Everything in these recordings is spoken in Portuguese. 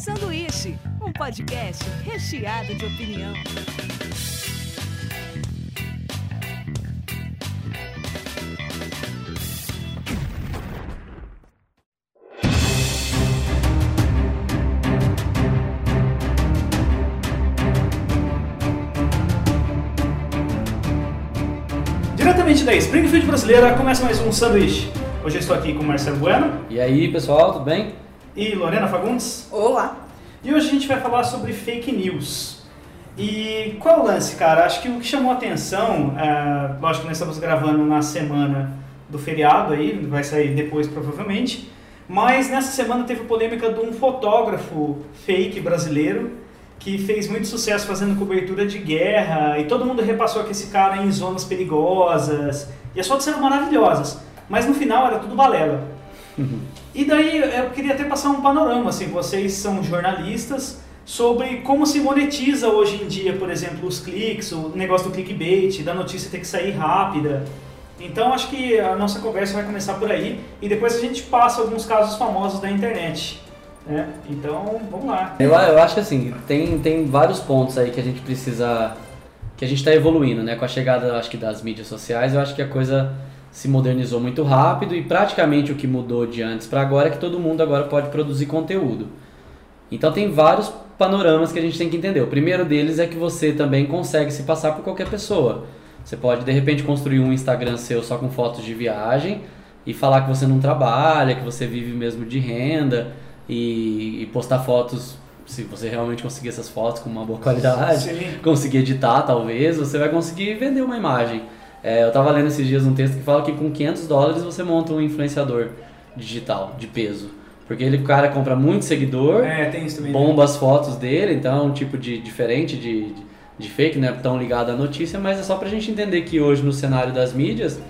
Sanduíche, um podcast recheado de opinião. Diretamente da Springfield brasileira, começa mais um sanduíche. Hoje eu estou aqui com Marcelo Bueno E aí, pessoal, tudo bem? E Lorena Fagundes. Olá! E hoje a gente vai falar sobre fake news. E qual é o lance, cara? Acho que o que chamou a atenção, é, lógico que nós estamos gravando na semana do feriado aí, vai sair depois provavelmente, mas nessa semana teve polêmica de um fotógrafo fake brasileiro que fez muito sucesso fazendo cobertura de guerra e todo mundo repassou que esse cara em zonas perigosas e as fotos eram maravilhosas, mas no final era tudo balela. E daí eu queria até passar um panorama, assim, vocês são jornalistas, sobre como se monetiza hoje em dia, por exemplo, os cliques, o negócio do clickbait, da notícia ter que sair rápida. Então acho que a nossa conversa vai começar por aí e depois a gente passa alguns casos famosos da internet. Né? Então vamos lá. Eu, eu acho que assim, tem, tem vários pontos aí que a gente precisa. que a gente está evoluindo, né? Com a chegada, acho que, das mídias sociais, eu acho que a coisa se modernizou muito rápido e praticamente o que mudou de antes para agora é que todo mundo agora pode produzir conteúdo. Então tem vários panoramas que a gente tem que entender. O primeiro deles é que você também consegue se passar por qualquer pessoa. Você pode de repente construir um Instagram seu só com fotos de viagem e falar que você não trabalha, que você vive mesmo de renda e, e postar fotos, se você realmente conseguir essas fotos com uma boa qualidade, Sim. conseguir editar talvez, você vai conseguir vender uma imagem. É, eu tava lendo esses dias um texto que fala que com 500 dólares você monta um influenciador digital de peso. Porque ele, o cara compra muito seguidor, É, também. né? bomba as fotos dele, então é um tipo de diferente de, de, de fake, não é tão ligado à notícia, mas é só pra gente entender que hoje no cenário das mídias,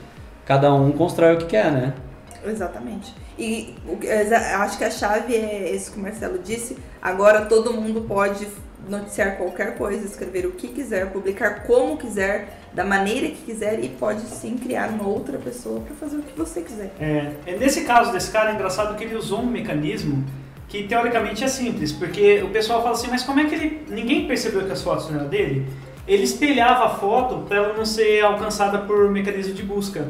cada um constrói o que quer, né? Exatamente. E o que- exa- acho que a chave é isso que o Marcelo disse. Agora todo mundo pode noticiar qualquer coisa, escrever o que quiser, publicar como quiser, da maneira que quiser e pode sim criar uma outra pessoa para fazer o que você quiser. É, é, nesse caso desse cara é engraçado que ele usou um mecanismo que teoricamente é simples, porque o pessoal fala assim, mas como é que ele. Ninguém percebeu que as fotos não eram dele? Ele espelhava a foto para ela não ser alcançada por mecanismo de busca.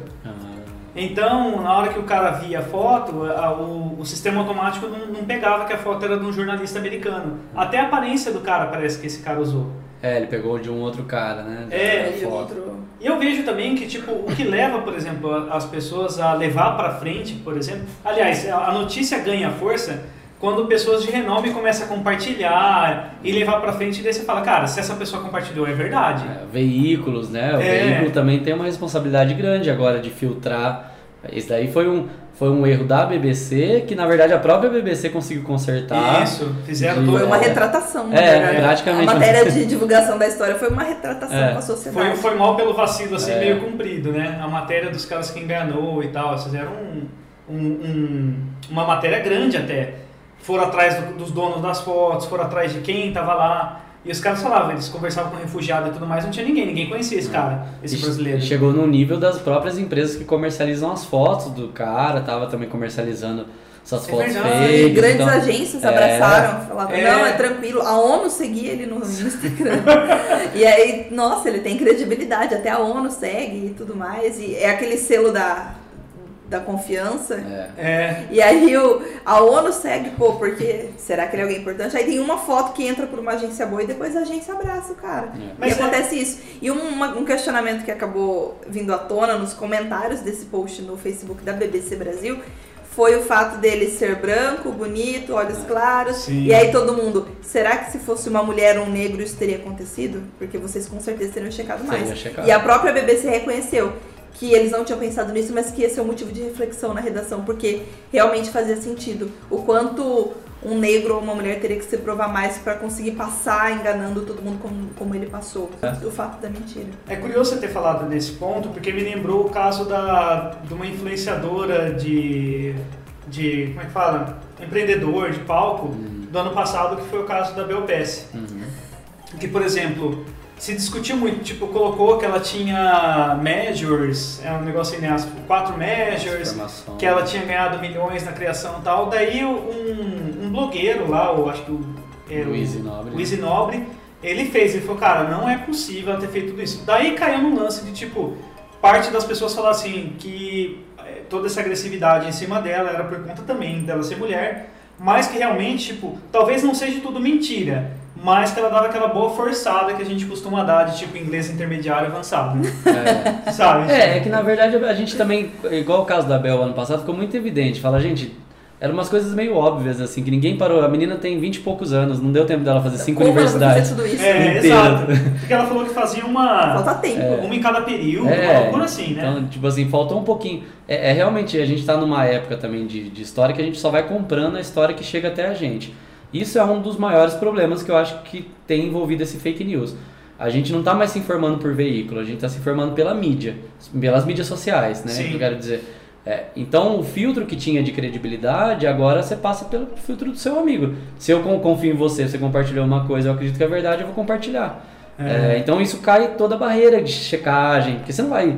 Então, na hora que o cara via a foto, a- o, o sistema automático não, não pegava que a foto era de um jornalista americano. Até a aparência do cara parece que esse cara usou. É, ele pegou de um outro cara, né? É, E outro- E eu vejo também que, tipo, o que leva, por exemplo, as pessoas a levar pra frente, por exemplo... Aliás, a notícia ganha força quando pessoas de renome começam a compartilhar e levar pra frente, e daí você fala, cara, se essa pessoa compartilhou, é verdade. É, veículos, né? O É. veículo também tem uma responsabilidade grande agora de filtrar. Isso daí foi um, foi um erro da BBC, que na verdade a própria BBC conseguiu consertar. Isso, fizeram De-. Foi uma É. retratação, É, praticamente. A matéria de divulgação da história foi uma retratação É. com a sociedade. Foi, foi mal pelo vacilo, assim, É. meio comprido, né? A matéria dos caras que enganou e tal. Fizeram um, um- um- uma matéria grande até. Foram atrás do- dos donos das fotos, foram atrás de quem tava lá. E os caras falavam, eles conversavam com refugiado e tudo mais, não tinha ninguém, ninguém conhecia esse cara, esse E brasileiro. Chegou no nível das próprias empresas que comercializam as fotos do cara, tava também comercializando essas É fotos verdade. fakes. E grandes então- agências É. abraçaram, falavam, É. não, é tranquilo. A ONU seguia ele no, no Instagram. e aí, nossa, ele tem credibilidade, até a ONU segue e tudo mais. E é aquele selo da, da confiança. É. É, E aí o, a ONU segue, pô, porque será que ele é alguém importante? Aí tem uma foto que entra por uma agência boa e depois a agência abraça o cara. É. Mas e acontece isso. E um, uma- um questionamento que acabou vindo à tona nos comentários desse post no Facebook da BBC Brasil foi o fato dele ser branco, bonito, olhos claros. Sim. E aí todo mundo, será que se fosse uma mulher ou um negro isso teria acontecido? Porque vocês com certeza teriam checado mais. Checado. E a própria BBC reconheceu que eles não tinham pensado nisso, mas que esse é um motivo de reflexão na redação, porque realmente fazia sentido o quanto um negro ou uma mulher teria que se provar mais para conseguir passar enganando todo mundo como, como ele passou. O fato da mentira. É curioso você ter falado nesse ponto, porque me lembrou o caso da, de uma influenciadora de, de. Como é que fala? Empreendedor de palco do ano passado, que foi o caso da Belpass. Uhum. Que, por exemplo, se discutiu muito, tipo, colocou que ela tinha measures, é um negócio aí, né? as Quatro measures, Informação. que ela tinha ganhado milhões na criação e tal. Daí um, um blogueiro lá, eu acho que o. é, Luiz Nobre. Luiz Nobre, ele fez, ele falou, cara, não é possível ela ter feito tudo isso. Daí caiu no lance de tipo, parte das pessoas falaram assim, que eh, toda essa agressividade em cima dela era por conta também dela ser mulher, mas que realmente, tipo, talvez não seja tudo mentira, mas que ela dava aquela boa forçada que a gente costuma dar de tipo inglês intermediário avançado, né? É. sabe? É, é que na verdade a gente também, igual o caso da Bel ano passado, ficou muito evidente. Fala, gente, eram umas coisas meio óbvias, assim, que ninguém parou. A menina tem 20 e poucos anos, não deu tempo dela fazer cinco Como ela universidades. fazer tudo isso? É, inteiro. exato. Porque ela falou que fazia uma, Falta tempo. uma em cada período, É. uma loucura assim, né? Então, tipo assim, faltou um pouquinho. É, é realmente, a gente tá numa época também de, de história que a gente só vai comprando a história que chega até a gente. Isso é um dos maiores problemas que eu acho que tem envolvido esse fake news. A gente não tá mais se informando por veículo, a gente tá se informando pela mídia, pelas mídias sociais, né? Sim. Eu quero dizer. É, então, o filtro que tinha de credibilidade, agora você passa pelo filtro do seu amigo. Se eu con- confio em você, você compartilhou uma coisa, eu acredito que é verdade, eu vou compartilhar. É. É, então isso cai toda a barreira de checagem, porque você não vai,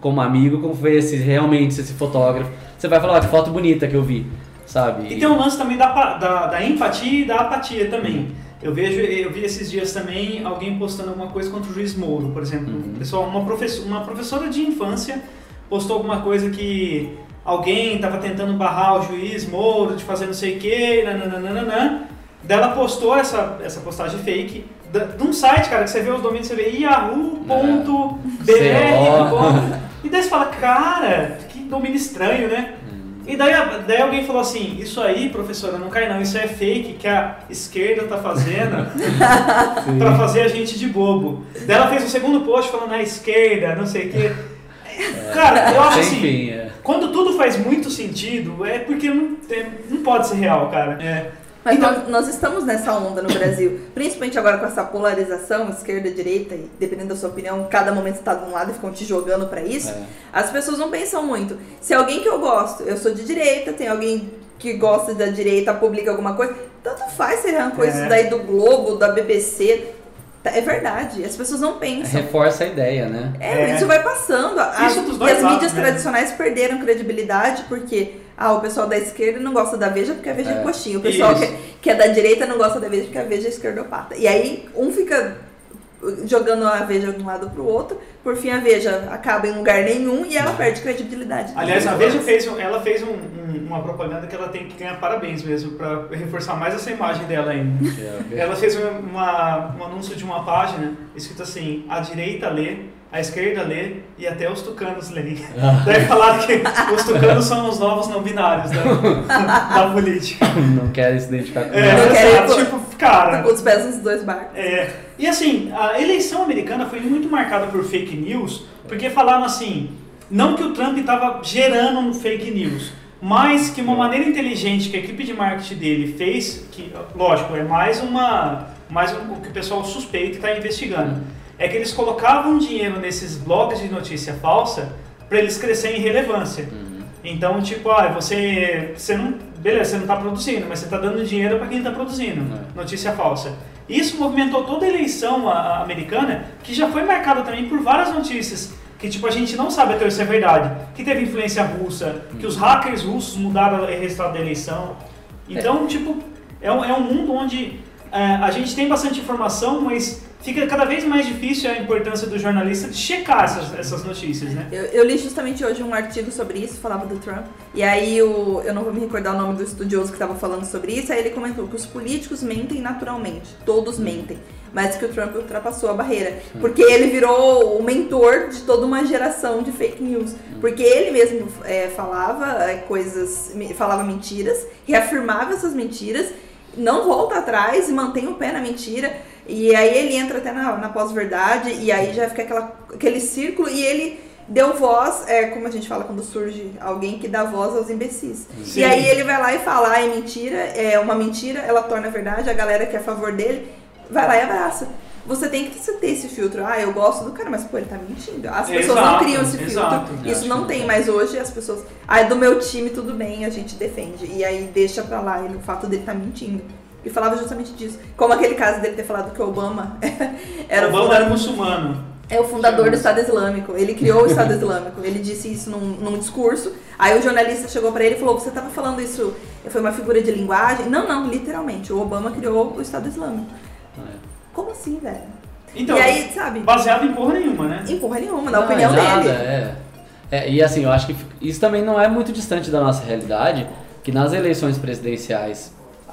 como amigo, como foi esse realmente esse fotógrafo, você vai falar, ah, que foto bonita que eu vi, sabe? E tem um lance também da, da, da empatia e da apatia também. Eu vejo, eu vi esses dias também alguém postando alguma coisa contra o juiz Moro, por exemplo. Uhum. Pessoal, uma, professora, uma professora de infância postou alguma coisa que alguém estava tentando barrar o juiz Moro de fazer não sei o que, nananana. Daí ela postou essa, essa postagem fake de um site, cara, que você vê os domínios, você vê yahoo.br. CO. E daí você fala, cara, que domínio estranho, né? E daí, daí alguém falou assim, isso aí, professora, não cai não, isso é fake que a esquerda tá fazendo pra fazer a gente de bobo. Daí ela fez um segundo post falando a esquerda, não sei o quê. Cara, eu acho assim, Enfim, é. quando tudo faz muito sentido, é porque não, tem- não pode ser real, cara. É. Mas Então- nós, nós estamos nessa onda no Brasil, principalmente agora com essa polarização, esquerda, direita, e dependendo da sua opinião, cada momento você tá de um lado e ficam te jogando pra isso. É. As pessoas não pensam muito. Se alguém que eu gosto, eu sou de direita, tem alguém que gosta da direita, publica alguma coisa, tanto faz se ele arrancou É. isso daí do Globo, da BBC. Tá- É verdade, as pessoas não pensam. Reforça a ideia, né? É, É. isso vai passando. As, Isso e dois as lados, mídias né? tradicionais perderam credibilidade porque ah, o pessoal da esquerda não gosta da Veja porque a Veja é, É. coxinha. O pessoal que, que é da direita não gosta da Veja porque a Veja é esquerdopata. E aí um fica jogando a Veja de um lado pro outro, por fim a Veja acaba em lugar nenhum e ela perde credibilidade. Aliás, a Veja fez, ela fez um- um- uma propaganda que ela tem que ganhar parabéns mesmo, pra reforçar mais essa imagem dela ainda. Ela fez uma, uma- um anúncio de uma página escrito assim: a direita lê, a esquerda lê e até os tucanos leem. Daí falaram que os tucanos são os novos não binários da, da política. Não quero se identificar com É. Não ir tipo, cara. Com os pés nos dois barcos. É, e assim, a eleição americana foi muito marcada por fake news, porque falaram assim, não que o Trump estava gerando um fake news, mas que uma maneira inteligente que a equipe de marketing dele fez, que lógico, é mais uma mais um, o que o pessoal suspeita e está investigando, é que eles colocavam dinheiro nesses blogs de notícia falsa para eles crescerem em relevância. Então, tipo, ah, você, você não, beleza, você não está produzindo, mas você está dando dinheiro para quem está produzindo. É. Notícia falsa. Isso movimentou toda a eleição a- a americana, que já foi marcada também por várias notícias que tipo a gente não sabe até se é verdade, que teve influência russa, que os hackers russos mudaram o resultado da eleição. Então, tipo, é um, é um mundo onde é, a gente tem bastante informação, mas fica cada vez mais difícil a importância do jornalista de checar essas, essas notícias, né? Eu, eu li justamente hoje um artigo sobre isso, falava do Trump. E aí o, eu não vou me recordar o nome do estudioso que estava falando sobre isso. Aí ele comentou que os políticos mentem naturalmente, todos mentem, mas que o Trump ultrapassou a barreira, porque ele virou o mentor de toda uma geração de fake news, porque ele mesmo é, falava é, coisas, falava mentiras, reafirmava essas mentiras, não volta atrás e mantém o pé na mentira. E aí ele entra até na, na pós-verdade, e aí já fica aquela, aquele círculo, e ele deu voz, é como a gente fala quando surge alguém que dá voz aos imbecis. Sim. E aí ele vai lá e fala, ah, é mentira, é uma mentira, ela torna verdade, a galera que é a favor dele vai lá e abraça. Você tem que ter esse filtro. Ah, eu gosto do cara, mas pô, ele tá mentindo. As pessoas não Exato, criam esse filtro. exato. Eu Isso não tem não. mais hoje. As pessoas. Ah, é do meu time, tudo bem, a gente defende. E aí deixa pra lá ele, o fato dele tá mentindo. E falava justamente disso. Como aquele caso dele ter falado que o Obama era o Obama fundador- era muçulmano. É o fundador do Estado Islâmico. Ele criou o Estado Islâmico. Ele disse isso num, num discurso. Aí o jornalista chegou pra ele e falou: Você tava falando isso? Foi uma figura de linguagem? Não, não, literalmente. O Obama criou o Estado Islâmico. É. Como assim, velho? Então, e aí, sabe? baseado em porra nenhuma, né? Em porra nenhuma, na Não, opinião é nada, dele. É. É, e assim, eu acho que isso também não é muito distante da nossa realidade, que nas eleições presidenciais,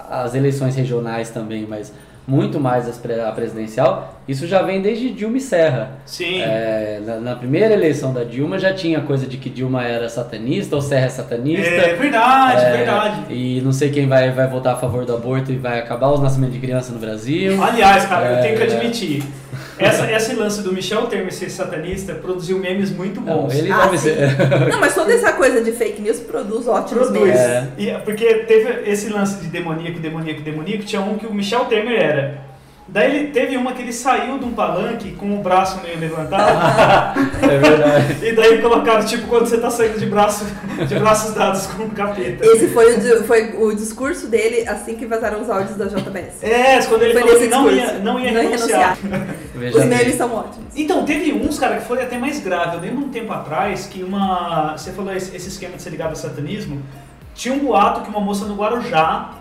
as eleições regionais também, mas muito mais a presidencial, isso já vem desde Dilma e Serra. Sim. É, na, na primeira eleição da Dilma já tinha coisa de que Dilma era satanista ou Serra é satanista. É verdade, É, verdade. E não sei quem vai, vai votar a favor do aborto e vai acabar os nascimentos de criança no Brasil. Aliás, cara, eu É, tenho que é. admitir. Essa, esse lance do Michel Temer ser satanista produziu memes muito Não, bons. ele Ah, deve ser. Não, mas toda essa coisa de fake news produz ótimos Produz. memes. É. E, porque teve esse lance de demoníaco, demoníaco, demoníaco, tinha um que o Michel Temer era. Daí ele teve uma que ele saiu de um palanque com o braço meio levantado. é verdade. e daí colocaram, tipo, quando você tá saindo de, braço, de braços dados com o capeta. Esse foi o, foi o discurso dele assim que vazaram os áudios da JBS. É, quando ele Foi falou que não discurso. ia, não ia Não ia renunciar. Veja Os memes são ótimos. Então, teve uns, cara, que foi até mais grave. Eu lembro um tempo atrás que uma. Você falou esse, esse esquema de ser ligado ao satanismo. Tinha um boato que uma moça no Guarujá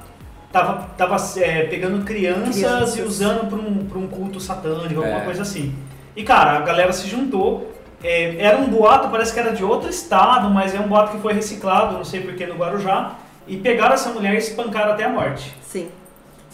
tava, tava é, pegando crianças, Crianças. e usando pra um, pra um culto satânico, alguma É. coisa assim. E, cara, a galera se juntou. é, era um boato, parece que era de outro estado, mas é um boato que foi reciclado, não sei porquê, no Guarujá. E pegaram essa mulher e espancaram até a morte.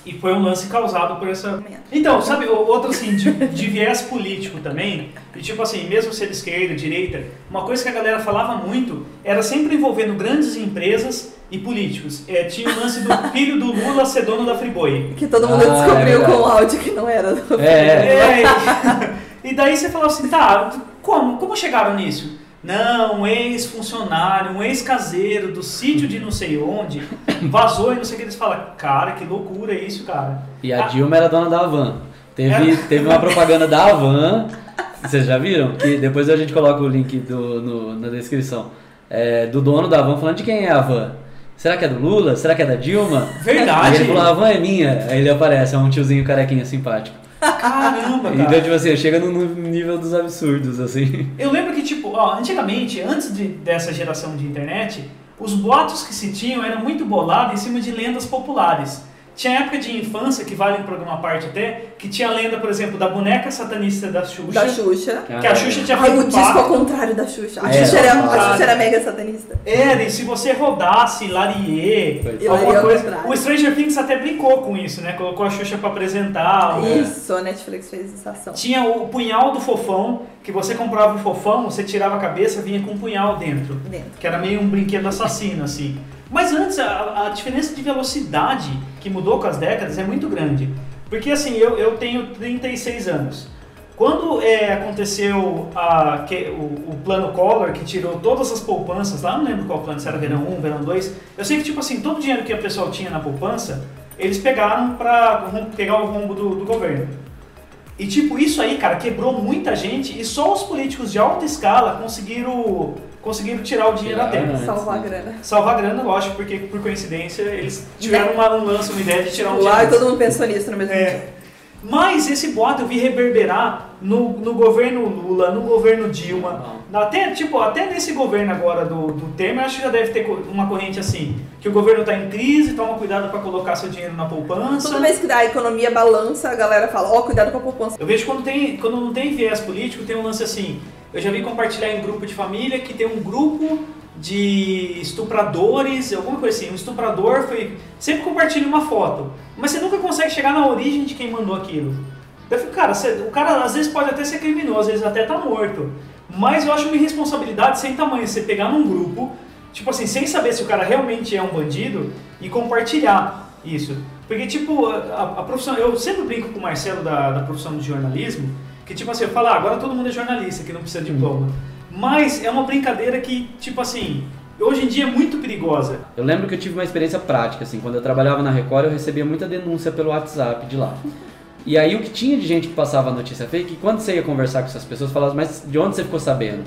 E foi um lance causado por essa. Então, sabe, outro assim, de, de viés político também, e tipo assim, mesmo ser de esquerda, direita, uma coisa que a galera falava muito era sempre envolvendo grandes empresas e políticos. É, tinha o lance do filho do Lula ser dono da Friboi. Que todo mundo Ah, é descobriu verdade. com o áudio que não era do É, é. É, e, daí você falava assim, tá, como? Como chegaram nisso? Não, um ex-funcionário, um ex-caseiro do sítio de não sei onde, vazou e não sei o que. Eles falam, cara, que loucura isso, cara. E a Ah. Dilma era dona da Havan. Teve, É. teve uma propaganda da Havan, vocês já viram? Que depois a gente coloca o link do, no- na descrição. É, do dono da Havan falando de quem é a Havan. Será que é do Lula? Será que é da Dilma? Verdade. Aí ele falou, a Havan é minha. Aí ele aparece, é um tiozinho carequinha simpático. Caramba, cara. Então, tipo assim, chega no no nível dos absurdos, assim. Eu lembro que, tipo, ó, antigamente, antes de- dessa geração de internet, os boatos que se tinham eram muito bolados em cima de lendas populares. Tinha época de infância, que vale um programa à parte até, que tinha a lenda, por exemplo, da boneca satanista da Xuxa. Da Xuxa. Que a Xuxa tinha Ai, feito o um disco ao contrário da Xuxa. A, É, Xuxa, era, a Xuxa era mega satanista. Era, e se você rodasse Larie, é. alguma coisa. O Stranger Things até brincou com isso, né? Colocou a Xuxa pra apresentar. né? Isso, a Netflix fez essa ação. Tinha o punhal do fofão, que você comprava o fofão, você tirava a cabeça, vinha com um punhal dentro. Dentro. que era meio um brinquedo assassino, assim. Mas antes, a, a diferença de velocidade que mudou com as décadas é muito grande. Porque, assim, eu, eu tenho 36 anos. Quando é, aconteceu a, que, o, o plano Collor, que tirou todas as poupanças lá, não lembro qual plano, se era verão 1, verão 2, eu sei que, tipo assim, todo o dinheiro que a pessoa tinha na poupança, eles pegaram pra rom- pegar o rombo do, do governo. E, tipo, isso aí, cara, quebrou muita gente e só os políticos de alta escala conseguiram, conseguiram tirar o dinheiro da terra. né? Salvar a grana. Salvar a grana, lógico, porque por coincidência eles tiveram uma, um lance, uma ideia de tirar um Lá e dinheiro. todo mundo pensou nisso no mesmo É. dia. Mas esse boato eu vi reverberar no, no governo Lula, no governo Dilma, até, tipo, até nesse governo agora do, do Temer, acho que já deve ter uma corrente assim, que o governo está em crise, toma cuidado para colocar seu dinheiro na poupança. Toda vez que dá a economia balança, a galera fala, ó, cuidado com a poupança. Eu vejo quando, tem, quando não tem viés político, tem um lance assim. Eu já vi compartilhar em grupo de família que tem um grupo de estupradores, alguma coisa assim. Um estuprador foi. Sempre compartilha uma foto, mas você nunca consegue chegar na origem de quem mandou aquilo. Eu fico, cara, você- o cara às vezes pode até ser criminoso, às vezes até tá morto. Mas eu acho uma irresponsabilidade sem tamanho você pegar num grupo, tipo assim, sem saber se o cara realmente é um bandido e compartilhar isso. Porque, tipo, a, a profissão. Eu sempre brinco com o Marcelo da, da profissão de jornalismo, que, tipo assim, eu falo, ah, agora todo mundo é jornalista, que não precisa de diploma. Mas é uma brincadeira que, tipo assim, hoje em dia é muito perigosa. Eu lembro que eu tive uma experiência prática, assim, quando eu trabalhava na Record eu recebia muita denúncia pelo WhatsApp de lá. E aí o que tinha de gente que passava a notícia fake, quando você ia conversar com essas pessoas, falava, mas de onde você ficou sabendo?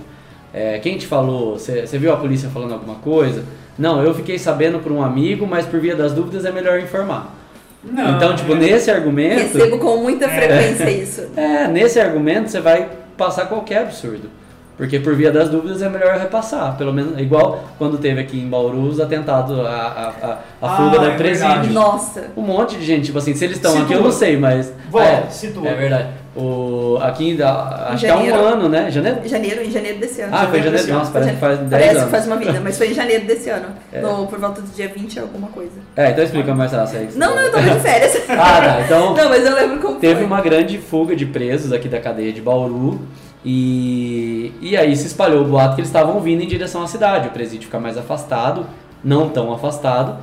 É, quem te falou? Você, você viu a polícia falando alguma coisa? Não, eu fiquei sabendo por um amigo, mas por via das dúvidas é melhor informar. Não, então, tipo, é- nesse argumento... Recebo com muita frequência isso. É, nesse argumento você vai passar qualquer absurdo. Porque por via das dúvidas é melhor repassar. Pelo menos, igual quando teve aqui em Bauru os atentados, a, a, a, a Ah, fuga é da presídio. verdade. Nossa. Um monte de gente, tipo assim, se eles estão aqui eu não sei, mas. Volta, é, situa. é verdade. O, aqui da, Em acho que há um janeiro. ano, né? Janeiro? Janeiro, em janeiro desse ano. Ah, foi em janeiro janeiro. Nossa, parece que faz 10 Parece anos. que faz uma vida, mas foi em janeiro desse ano. É. No, por volta do dia 20 alguma coisa. É, então explica mais essa aí. Não, não, eu tava de férias. Ah, tá. Então. Não, mas eu lembro como Teve foi. uma grande fuga de presos aqui da cadeia de Bauru e, e aí se espalhou o boato que eles estavam vindo em direção à cidade. O presídio fica mais afastado, não tão afastado,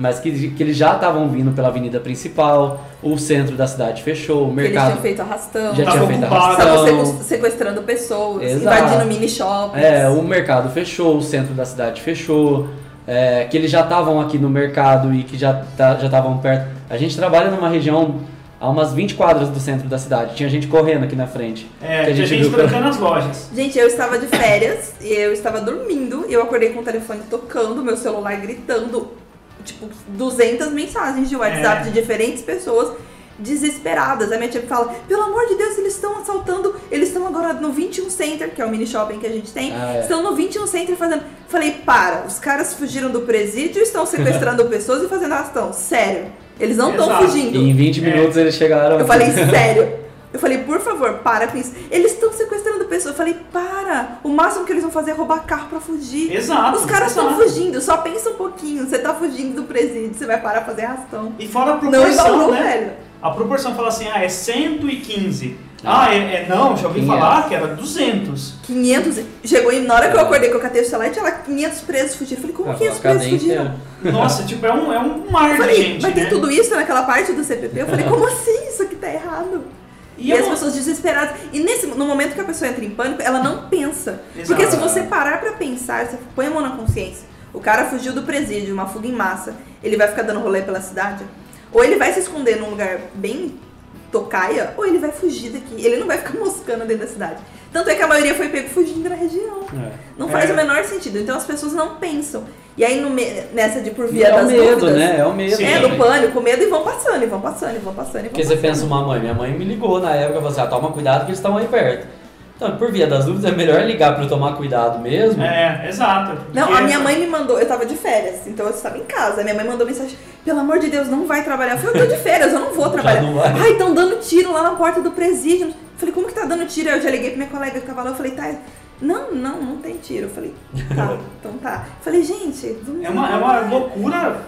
mas que, que eles já estavam vindo pela avenida principal, o centro da cidade fechou, o Que Eles mercado tinham feito arrastão. já Tava tinha feito. Estavam arrastão. sequ- sequestrando pessoas, Exato. invadindo mini shoppings. É, o mercado fechou, o centro da cidade fechou, é, que eles já estavam aqui no mercado e que já tá- já estavam perto. A gente trabalha numa região a umas 20 quadras do centro da cidade. Tinha gente correndo aqui na frente. É, que tinha gente viu pela- trancando as lojas. Gente, eu estava de férias e eu estava dormindo e eu acordei com o telefone tocando, meu celular gritando, tipo, 200 mensagens de WhatsApp É. de diferentes pessoas desesperadas. A minha tia fala: pelo amor de Deus, eles estão assaltando, eles estão agora no 21 Center, que é o mini shopping que a gente tem, Ah, é. estão no 21 Center fazendo. Falei: para, os caras fugiram do presídio, estão sequestrando pessoas e fazendo arrastão. Sério, eles não estão fugindo. E em 20 É. minutos eles chegaram. Eu falei, sério. Eu falei, por favor, para com isso. Eles estão sequestrando pessoas. Eu falei, para. O máximo que eles vão fazer é roubar carro pra fugir. Exato. Os caras estão fugindo. Só pensa um pouquinho. Você tá fugindo do presídio. Você vai parar fazer arrastão. E fora a Não proporção, embalou, né? velho. A proporção fala assim, ah, é 115. Ah, é, é- não, já ouvi 500. falar que era 200. 500. Chegou e na hora que eu acordei que eu catei o celular, tinha lá 500 presos fugiram. Eu falei, como Ah, 500 a presos fugiram? inteira. Nossa, tipo, é um, é um mar Eu de falei, gente, mas né? tem tudo isso naquela parte do CPP? Eu falei, como assim? Isso aqui tá errado. E, E, as pessoas desesperadas. E nesse, no momento que a pessoa entra em pânico, ela não pensa. Exato. Porque se você parar pra pensar, você põe a mão na consciência. O cara fugiu do presídio, uma fuga em massa. Ele vai ficar dando rolê pela cidade? Ou ele vai se esconder num lugar bem tocaia, ou ele vai fugir daqui. Ele não vai ficar moscando dentro da cidade. Tanto é que a maioria foi pego fugindo da região. É. Não faz É. o menor sentido. Então as pessoas não pensam. E aí no me- nessa de por via é o das medo, dúvidas, né? É o medo. Sim. é, do pânico, o medo e vão passando, e vão passando, e vão passando, e vão Porque você passando. pensa uma mãe, minha mãe me ligou na época e falou assim, ah, toma cuidado que eles estão aí perto. Então, por via das dúvidas, é melhor ligar pra eu tomar cuidado mesmo. É, exato. Não, a minha mãe me mandou, eu tava de férias, então eu estava em casa. Minha mãe mandou mensagem: pelo amor de Deus, não vai trabalhar. Eu falei, eu tô de férias, eu não vou trabalhar. não vai. Ai, estão dando tiro lá na porta do presídio. Eu falei, como que tá dando tiro? Eu já liguei pra minha colega que tava lá, eu falei, tá. Não, não, não tem tiro. Eu falei, tá, então tá. Eu falei, gente, vamos É uma, é uma loucura.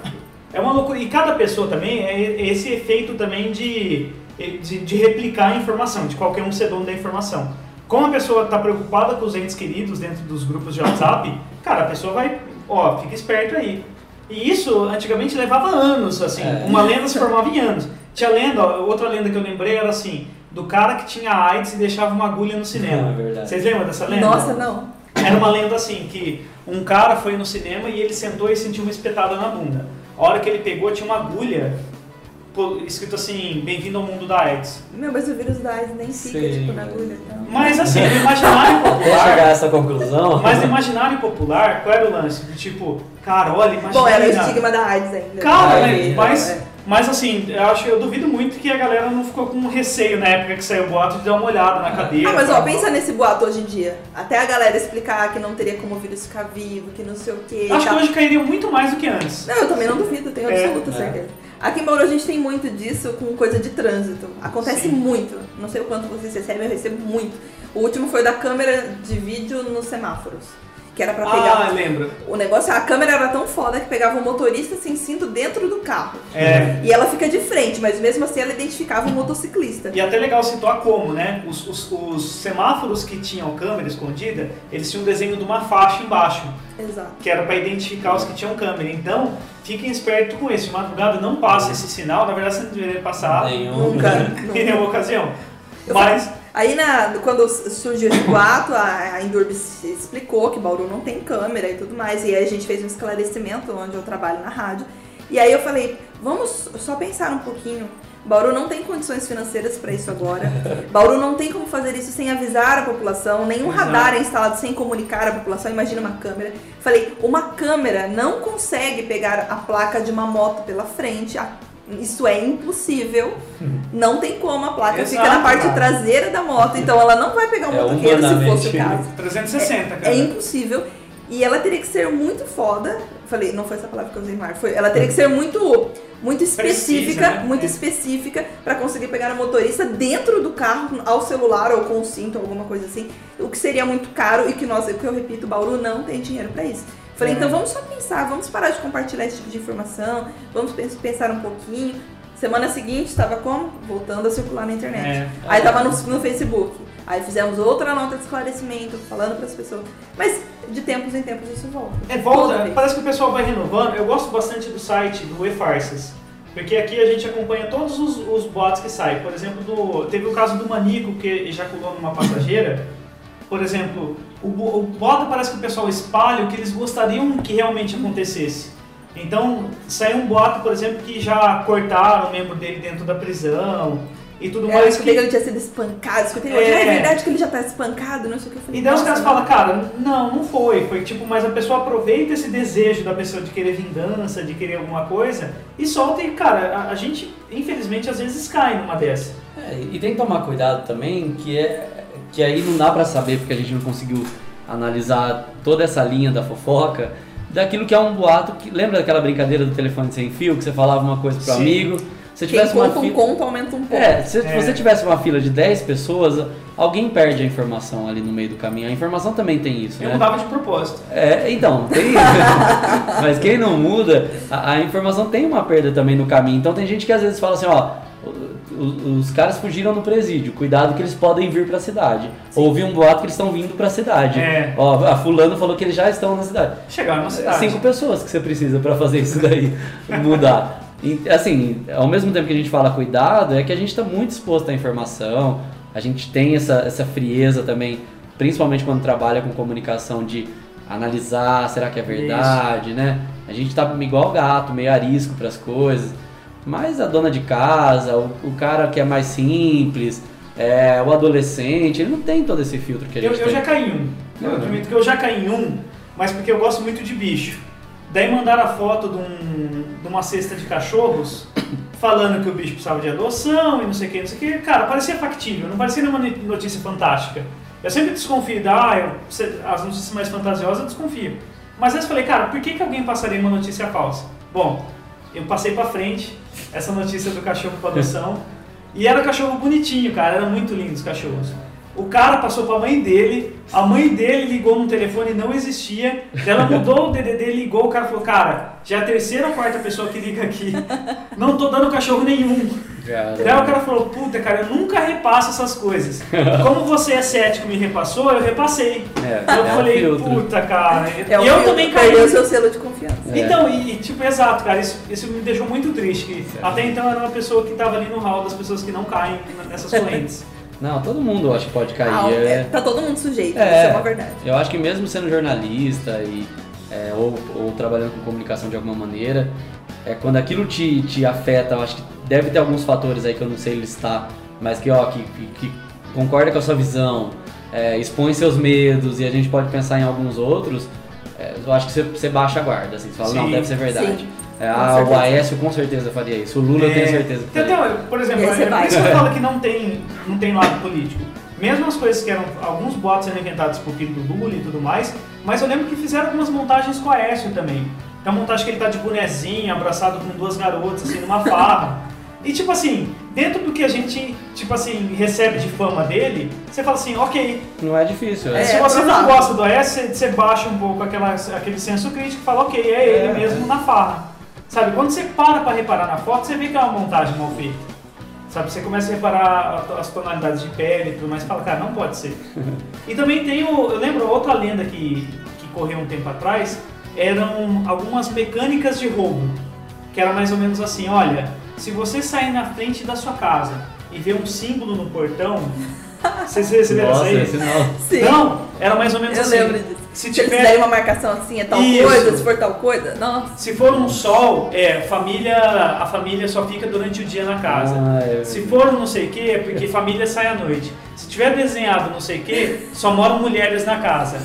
É uma loucura. E cada pessoa também é esse efeito também de, de, de replicar a informação, de qualquer um ser dono da informação. Como a pessoa está preocupada com os entes queridos dentro dos grupos de WhatsApp, cara, a pessoa vai, ó, fica esperto aí. E isso antigamente levava anos, assim. É. Uma lenda se formava em anos. Tinha lenda, ó, outra lenda que eu lembrei era assim, do cara que tinha AIDS e deixava uma agulha no cinema. É verdade. Vocês lembram dessa lenda? Nossa, não. Era uma lenda assim, que um cara foi no cinema e ele sentou e sentiu uma espetada na bunda. A hora que ele pegou, tinha uma agulha escrito assim, bem-vindo ao mundo da AIDS. Meu, mas o vírus da AIDS nem fica, Sim. tipo, na agulha. Então. Mas assim, no imaginário Até chegar a popular... essa conclusão. Mas no imaginário popular, qual era o lance? Do tipo, cara, olha, imagina... Bom, era o estigma da AIDS ainda. Calma, Ai, né? é, Mas, é. mas assim, eu acho, eu duvido muito que a galera não ficou com receio na época que saiu o boato de dar uma olhada na cadeira. Ah, mas ó, pensa nesse boato hoje em dia. Até a galera explicar que não teria como o vírus ficar vivo, que não sei o quê. Acho que hoje cairiam muito mais do que antes. Não, eu também não duvido, tenho É, absoluta é. certeza. Aqui em Bauru a gente tem muito disso com coisa de trânsito. Acontece Sim. muito. Não sei o quanto vocês recebem, eu recebo muito. O último foi da câmera de vídeo nos semáforos. Que era pra pegar. Ah, lembro. O negócio, a câmera era tão foda que pegava o motorista sem cinto dentro do carro. É, E ela fica de frente, mas mesmo assim ela identificava o motociclista. E até legal situar como, né? Os, os- os semáforos que tinham câmera escondida, eles tinham um desenho de uma faixa embaixo, Exato. que era para identificar os que tinham câmera. Então, fiquem espertos com isso. De madrugada não passa esse sinal, na verdade você não deveria passar Nenhum. Nunca. em nenhuma ocasião. Eu Mas, Aí na, quando surgiu esse boato, a, a explicou que Bauru não tem câmera e tudo mais. E aí a gente fez um esclarecimento onde eu trabalho na rádio. E aí eu falei, vamos só pensar um pouquinho. Bauru não tem condições financeiras para isso agora. Bauru não tem como fazer isso sem avisar a população. Nenhum radar é instalado sem comunicar a população. Imagina uma câmera. Falei, uma câmera não consegue pegar a placa de uma moto pela frente, a Isso é impossível. Não tem como, a placa fica Exato, na parte cara. traseira da moto, então ela não vai pegar o É, motoqueiro se fosse o caso. 360, cara. É impossível. E ela teria que ser muito foda. Falei, não foi essa palavra que eu usei mais. Foi, ela teria que ser muito, muito específica, Precisa, né? muito É. específica para conseguir pegar o motorista dentro do carro, ao celular ou com o cinto, alguma coisa assim. O que seria muito caro e que nós, que eu repito, Bauru não tem dinheiro para isso. Falei, É. então vamos só pensar, vamos parar de compartilhar esse tipo de informação, vamos pens- pensar um pouquinho. Semana seguinte estava como? Voltando a circular na internet. É. Aí tava no, no Facebook. Aí fizemos outra nota de esclarecimento, falando para as pessoas. Mas de tempos em tempos isso volta. É, volta, parece que o pessoal vai renovando. Eu gosto bastante do site do eFarsas. Porque aqui a gente acompanha todos os, os bots que saem. Por exemplo, do- teve o caso do Manico que ejaculou numa passageira. Por exemplo, o, o parece que o pessoal espalha o que eles gostariam que realmente acontecesse. Então, saiu um boato, por exemplo, que já cortaram o membro dele dentro da prisão e tudo É, eu mais. escutei que Que... ele tinha sido espancado, escutei É. é verdade que ele já tá espancado, não sei o que. Eu falei, E daí os caras falam, cara, não, não foi. Foi tipo, mas a pessoa aproveita esse desejo da pessoa de querer vingança, de querer alguma coisa, e solta e, cara, a, a gente, infelizmente, às vezes cai numa dessa. É, e tem que tomar cuidado também, que é que aí não dá pra saber porque a gente não conseguiu analisar toda essa linha da fofoca, daquilo que é um boato que lembra daquela brincadeira do telefone sem fio que você falava uma coisa pro Sim. amigo, se Quem tivesse uma conta um fila, conto aumenta um pouco. é, se É. você tivesse uma fila de 10 pessoas, alguém perde a informação ali no meio do caminho. A informação também tem isso, Eu né? mudava de propósito. É, então, tem. Mas quem não muda, a, a informação tem uma perda também no caminho. Então tem gente que às vezes fala assim, ó, o- o- os caras fugiram no presídio, cuidado que eles podem vir pra cidade. Ouvi um boato que eles estão vindo pra cidade. É. Ó, a fulano falou que eles já estão na cidade. Chegaram na cidade. Cinco pessoas que você precisa pra fazer isso daí mudar. E, assim, ao mesmo tempo que a gente fala cuidado, é que a gente está muito exposto à informação, a gente tem essa, essa frieza também, principalmente quando trabalha com comunicação de analisar, será que é verdade, né? A gente tá igual gato, meio arisco para as coisas. Mas a dona de casa, o, o cara que é mais simples, é, o adolescente, ele não tem todo esse filtro que a gente Eu, eu tem. já caí em um. Eu Uhum. admito que eu já caí em um, mas porque eu gosto muito de bicho. Daí mandaram a foto de, um- de uma cesta de cachorros, falando que o bicho precisava de adoção e não sei o que, não sei o que. Cara, parecia factível, não parecia nenhuma notícia fantástica. Eu sempre desconfio da, ah, eu- as notícias mais fantasiosas eu desconfio. Mas vezes eu falei, cara, por que, que alguém passaria uma notícia falsa? Bom, eu passei pra frente essa notícia do cachorro com adoção. E era um cachorro bonitinho, cara, era muito lindo os cachorros. O cara passou pra mãe dele, a mãe dele ligou no telefone não existia. Ela mudou o DDD, ligou, o cara falou, cara, já é a terceira ou quarta pessoa que liga aqui. Não tô dando cachorro nenhum. Cara, Daí o cara falou, puta, cara, eu nunca repasso essas coisas. Como você é cético e me repassou, eu repassei. é, Eu é um falei, filtro. puta, cara. É e eu filtro, também caí. Perdeu seu selo de confiança. É. Então, e, e, tipo, exato, cara, isso, isso me deixou muito triste. Que até então eu era uma pessoa que tava ali no hall das pessoas que não caem nessas correntes. Não, todo mundo eu acho que pode cair. Ah, é- é, tá todo mundo sujeito, É. isso é uma verdade. Eu acho que mesmo sendo jornalista e, é, ou, ou trabalhando com comunicação de alguma maneira, é, quando aquilo te, te afeta, eu acho que deve ter alguns fatores aí que eu não sei listar, mas que, ó, que, que, que concorda com a sua visão, é, expõe seus medos e a gente pode pensar em alguns outros, é, eu acho que você, você baixa a guarda, assim, você fala, não, Sim, deve ser verdade. sim, É, ah, o. Aécio com certeza faria isso, o Lula eu tenho É, certeza que Tem faria. até, por exemplo, você é por isso que eu falo que não tem, não tem lado político. Mesmo as coisas que eram alguns boatos sendo inventados por filho do Lula e tudo mais, mas eu lembro que fizeram algumas montagens com a Aécio também. Tem uma montagem que ele tá de bonezinho, abraçado com duas garotas, assim, numa farra. E tipo assim, dentro do que a gente, tipo assim, recebe de fama dele, você fala assim, ok. Não é difícil, É, Se você não provável. gosta do Aécio, você, você baixa um pouco aquela, aquele senso crítico e fala, ok, é ele É. mesmo na farra. Sabe, quando você para pra reparar na foto, você vê que é uma montagem mal feita. Sabe, você começa a reparar as tonalidades de pele e tudo mais, e fala, cara, não pode ser. e também tem o, eu lembro outra lenda que, que correu um tempo atrás, eram algumas mecânicas de roubo, que era mais ou menos assim, olha, se você sair na frente da sua casa e ver um símbolo no portão, vocês receberam Nossa, isso aí? esse não. Sim, Não, era mais ou menos eu assim. lembro disso. Se Se tiver fizerem uma marcação assim, é tal Isso. coisa, se for tal coisa, nossa. Se for um sol, é, família, a família só fica durante o dia na casa. Ah, é- Se for um não sei o que, é porque família sai à noite. Se tiver desenhado não sei o que, só moram mulheres na casa.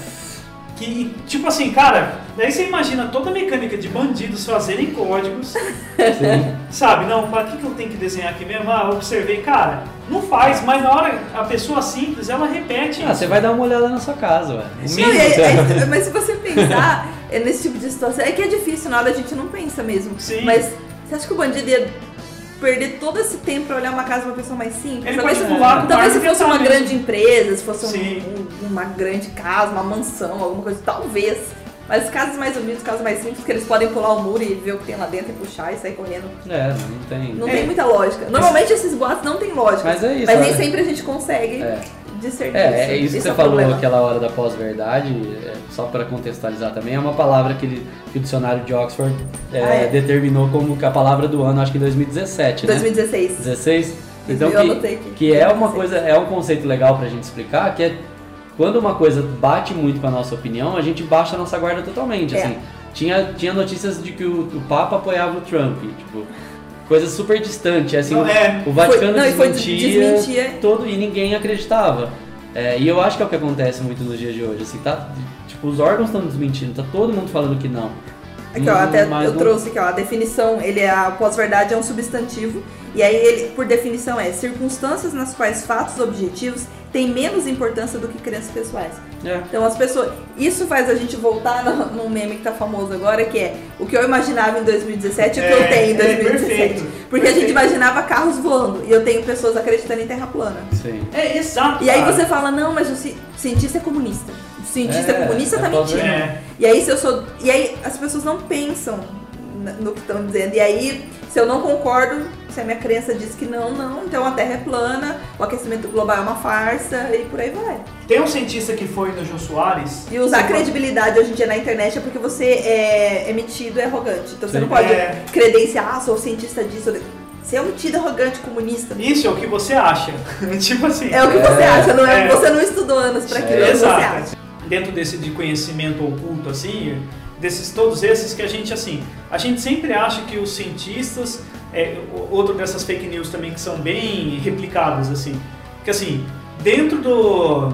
Que, tipo assim, cara, daí você imagina toda a mecânica de bandidos fazerem códigos, Sim. sabe? Não, para que, que eu tenho que desenhar aqui mesmo? Ah, observei, cara, não faz, mas na hora a pessoa simples, ela repete. Ah, você vai dar uma olhada na sua casa, ué. Sim, você- aí- mas se você pensar é, nesse tipo de situação, é que é difícil, na hora a gente não pensa mesmo. Sim. Mas você acha que o bandido ia perder todo esse tempo pra olhar uma casa de uma pessoa mais simples? Ele Talvez pode se- pular do Talvez se fosse uma inventar grande empresa, se fosse um- um- uma grande casa, uma mansão, alguma coisa, talvez. Mas casas mais humildes, casas mais simples, que eles podem pular o muro e ver o que tem lá dentro e puxar e sair correndo. É, não tem. Não É. tem muita lógica. Normalmente esses boatos não tem lógica. Mas é isso, Mas nem olha. sempre a gente consegue É. discernir É, é isso que você é falou problema. aquela hora da pós-verdade, é, só para contextualizar também, é uma palavra que, ele- que o dicionário de Oxford é, Ah, é? determinou como a palavra do ano, acho que em 2017, né? 2016. 16? Então, Eu que, que é uma 2016. coisa, é um conceito legal pra gente explicar, que é quando uma coisa bate muito com a nossa opinião, a gente baixa a nossa guarda totalmente, É. assim. Tinha, tinha notícias de que o, o Papa apoiava o Trump, tipo, coisa super distante, assim, Não, o- é. o Vaticano Foi- não, foi desmentia, desmentia. todo e ninguém acreditava. É, e eu acho que é o que acontece muito nos dias de hoje, assim, tá? Tipo, os órgãos estão desmentindo, tá todo mundo falando que não. Aqui, ó, Hum, até eu não- trouxe aqui, ó, a definição, ele é a pós-verdade é um substantivo, e aí ele, por definição, é circunstâncias nas quais fatos objetivos têm menos importância do que crenças pessoais. É. Então as pessoas. Isso faz a gente voltar no, num meme que tá famoso agora, que é o que eu imaginava em 2017 e o que É, eu tenho em é, 2017. perfeito, Porque a gente perfeito. imaginava carros voando e eu tenho pessoas acreditando em terra plana. Sim. É, exato. E aí você fala, não, mas o ci- cientista é comunista. O cientista é, É, comunista é tá mentindo. É. E aí se eu sou. E aí as pessoas não pensam no que estão dizendo. E aí, se eu não concordo, se a minha crença diz que não, não, então a Terra é plana, o aquecimento global é uma farsa e por aí vai. Tem um cientista que foi no Jô Soares. E usar Você credibilidade hoje em dia na internet é porque você é, é metido, é arrogante. Então você Sim. não pode É. credenciar, ah, sou cientista disso. Você é um metido arrogante comunista. Isso é o que você acha. tipo assim. É o que você É, acha, não é, é. você não estudou anos pra aquilo, é, o que você Exato. acha. Dentro desse de conhecimento oculto, assim, desses todos esses que a gente, assim, a gente sempre acha que os cientistas, é, outro dessas fake news também que são bem replicadas, assim, que assim, dentro do,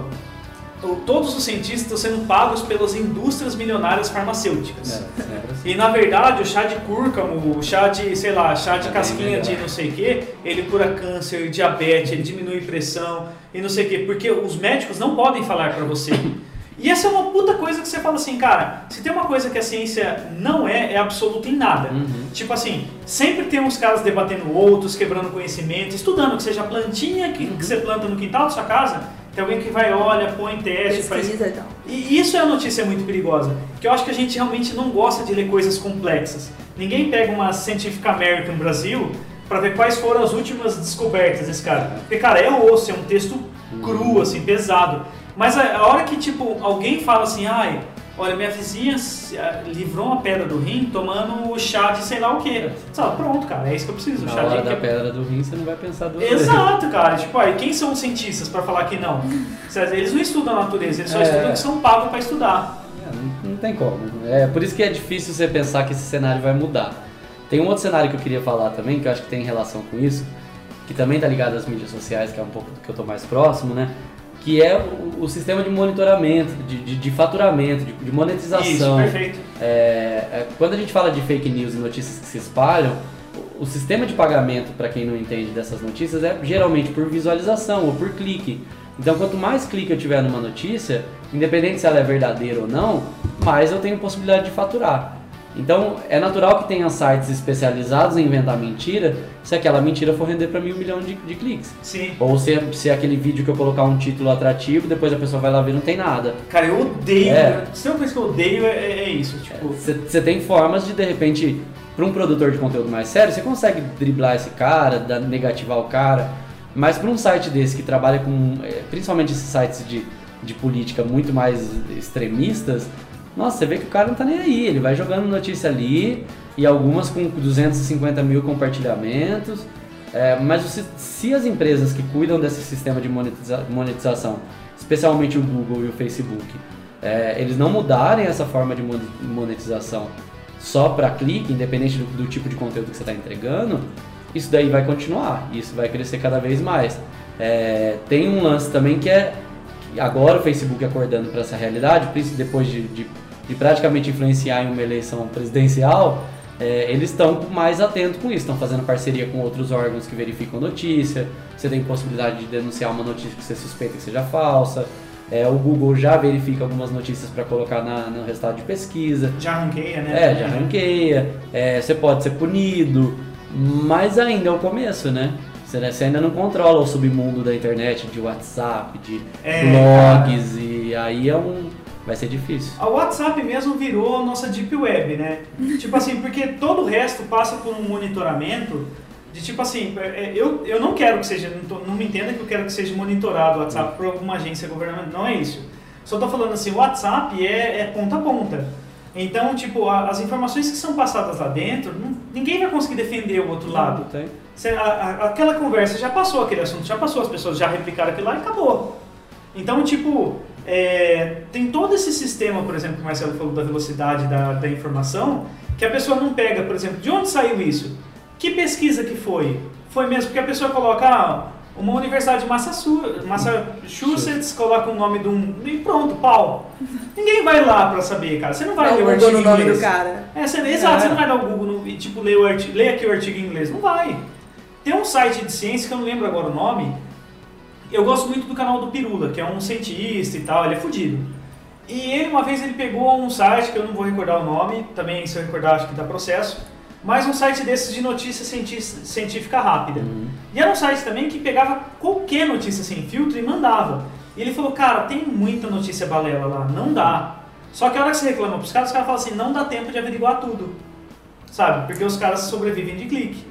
todos os cientistas estão sendo pagos pelas indústrias milionárias farmacêuticas. É, sempre assim. E na verdade o chá de cúrcamo, o chá de, sei lá, chá de É casquinha de não sei o que, ele cura câncer, diabetes, ele diminui pressão e não sei o que, porque os médicos não podem falar pra você. E essa é uma puta coisa que você fala assim, cara, se tem uma coisa que a ciência não é, é absoluta em nada. Uhum. Tipo assim, sempre tem uns caras debatendo outros, quebrando conhecimento, estudando, que seja a plantinha que, que você planta no quintal da sua casa, tem alguém que vai, olha, põe teste, faz Pesquisa e e isso é uma notícia muito perigosa, que eu acho que a gente realmente não gosta de ler coisas complexas. Ninguém pega uma Scientific American Brasil para ver quais foram as últimas descobertas desse cara. Porque, cara, é osso, é um texto cru, assim, pesado. Mas a, a hora que, tipo, alguém fala assim, ai, olha, minha vizinha ah, livrou uma pedra do rim tomando o chá de sei lá o fala, pronto, cara, é isso que eu preciso. Na chá hora de da pedra do rim, você não vai pensar duas vezes. Exato, cara. Tipo, aí, quem são os cientistas para falar que não? Eles não estudam a natureza, eles só É. estudam que são pagos para estudar. É, não, não tem como. É por isso que é difícil você pensar que esse cenário vai mudar. Tem um outro cenário que eu queria falar também, que eu acho que tem relação com isso, que também está ligado às mídias sociais, que é um pouco do que eu tô mais próximo, né? Que é o, o sistema de monitoramento, de, de, de faturamento, de, de Isso, monetização. perfeito. É, é, quando a gente fala de fake news e notícias que se espalham, o, o sistema de pagamento, para quem não entende dessas notícias, é geralmente por visualização ou por clique. Então, quanto mais clique eu tiver numa notícia, independente se ela é verdadeira ou não, mais eu tenho possibilidade de faturar. Então, é natural que tenha sites especializados em inventar mentira, se aquela mentira for render para mim um milhão de, de cliques. Sim. Ou se, se aquele vídeo que eu colocar um título atrativo, depois a pessoa vai lá ver e não tem nada. Cara, eu odeio. É. Se tem uma coisa que eu odeio é, é isso. Tipo, Você tem formas de, de repente, para um produtor de conteúdo mais sério, você consegue driblar esse cara, dar- negativar o cara, mas para um site desse que trabalha com, eh, principalmente esses sites de, de política muito mais extremistas, nossa, você vê que o cara não tá nem aí, ele vai jogando notícia ali, e algumas com 250 mil compartilhamentos, é, mas se, se as empresas que cuidam desse sistema de monetiza- monetização, especialmente o Google e o Facebook, é, eles não mudarem essa forma de mon- monetização só para clique, independente do, do tipo de conteúdo que você está entregando, isso daí vai continuar, isso vai crescer cada vez mais. É, tem um lance também que é agora o Facebook acordando para essa realidade, depois de, de, de, praticamente influenciar em uma eleição presidencial, é, eles estão mais atentos com isso, estão fazendo parceria com outros órgãos que verificam notícia, você tem possibilidade de denunciar uma notícia que você suspeita que seja falsa, é, o Google já verifica algumas notícias para colocar na, no resultado de pesquisa. Já ranqueia, né? É, já ranqueia. É, você pode ser punido, mas ainda é o começo, né? Você ainda não controla o submundo da internet, de WhatsApp, de é, blogs, e aí é um. Vai ser difícil. A WhatsApp mesmo virou nossa Deep Web, né? tipo assim, porque todo o resto passa por um monitoramento de tipo assim, é, é, eu, eu não quero que seja, não, tô, não me entenda que eu quero que seja monitorado o WhatsApp por alguma agência governamental, não é isso. Só tô falando assim, o WhatsApp é, é ponta a ponta. Então, tipo, a, as informações que são passadas lá dentro, não, ninguém vai conseguir defender o outro lado. Tem. Cê, a, a, aquela conversa já passou aquele assunto, já passou, as pessoas já replicaram aquilo lá e acabou. Então, tipo, é, tem todo esse sistema, por exemplo, que o Marcelo falou da velocidade da, da informação, que a pessoa não pega, por exemplo, de onde saiu isso? Que pesquisa que foi? Foi mesmo porque a pessoa coloca ah, uma universidade de Massachusetts, coloca o nome de um. e pronto, pau. Ninguém vai lá pra saber, cara. Você não vai não, ler o artigo no em nome inglês. cara. É, você, exato, você não vai dar o Google e tipo, ler, o artigo, ler aqui o artigo em inglês. Não vai. Tem um site de ciência que eu não lembro agora o nome. Eu gosto muito do canal do Pirula, que é um cientista e tal, ele é fodido. E ele, uma vez, ele pegou um site que eu não vou recordar o nome, também se eu recordar acho que dá processo mas um site desses de notícia científica rápida. Uhum. E era um site também que pegava qualquer notícia sem filtro e mandava. E ele falou, cara, tem muita notícia balela lá, não dá. Só que a hora que você reclama pros caras, os caras falam assim, não dá tempo de averiguar tudo. Sabe? Porque os caras sobrevivem de clique.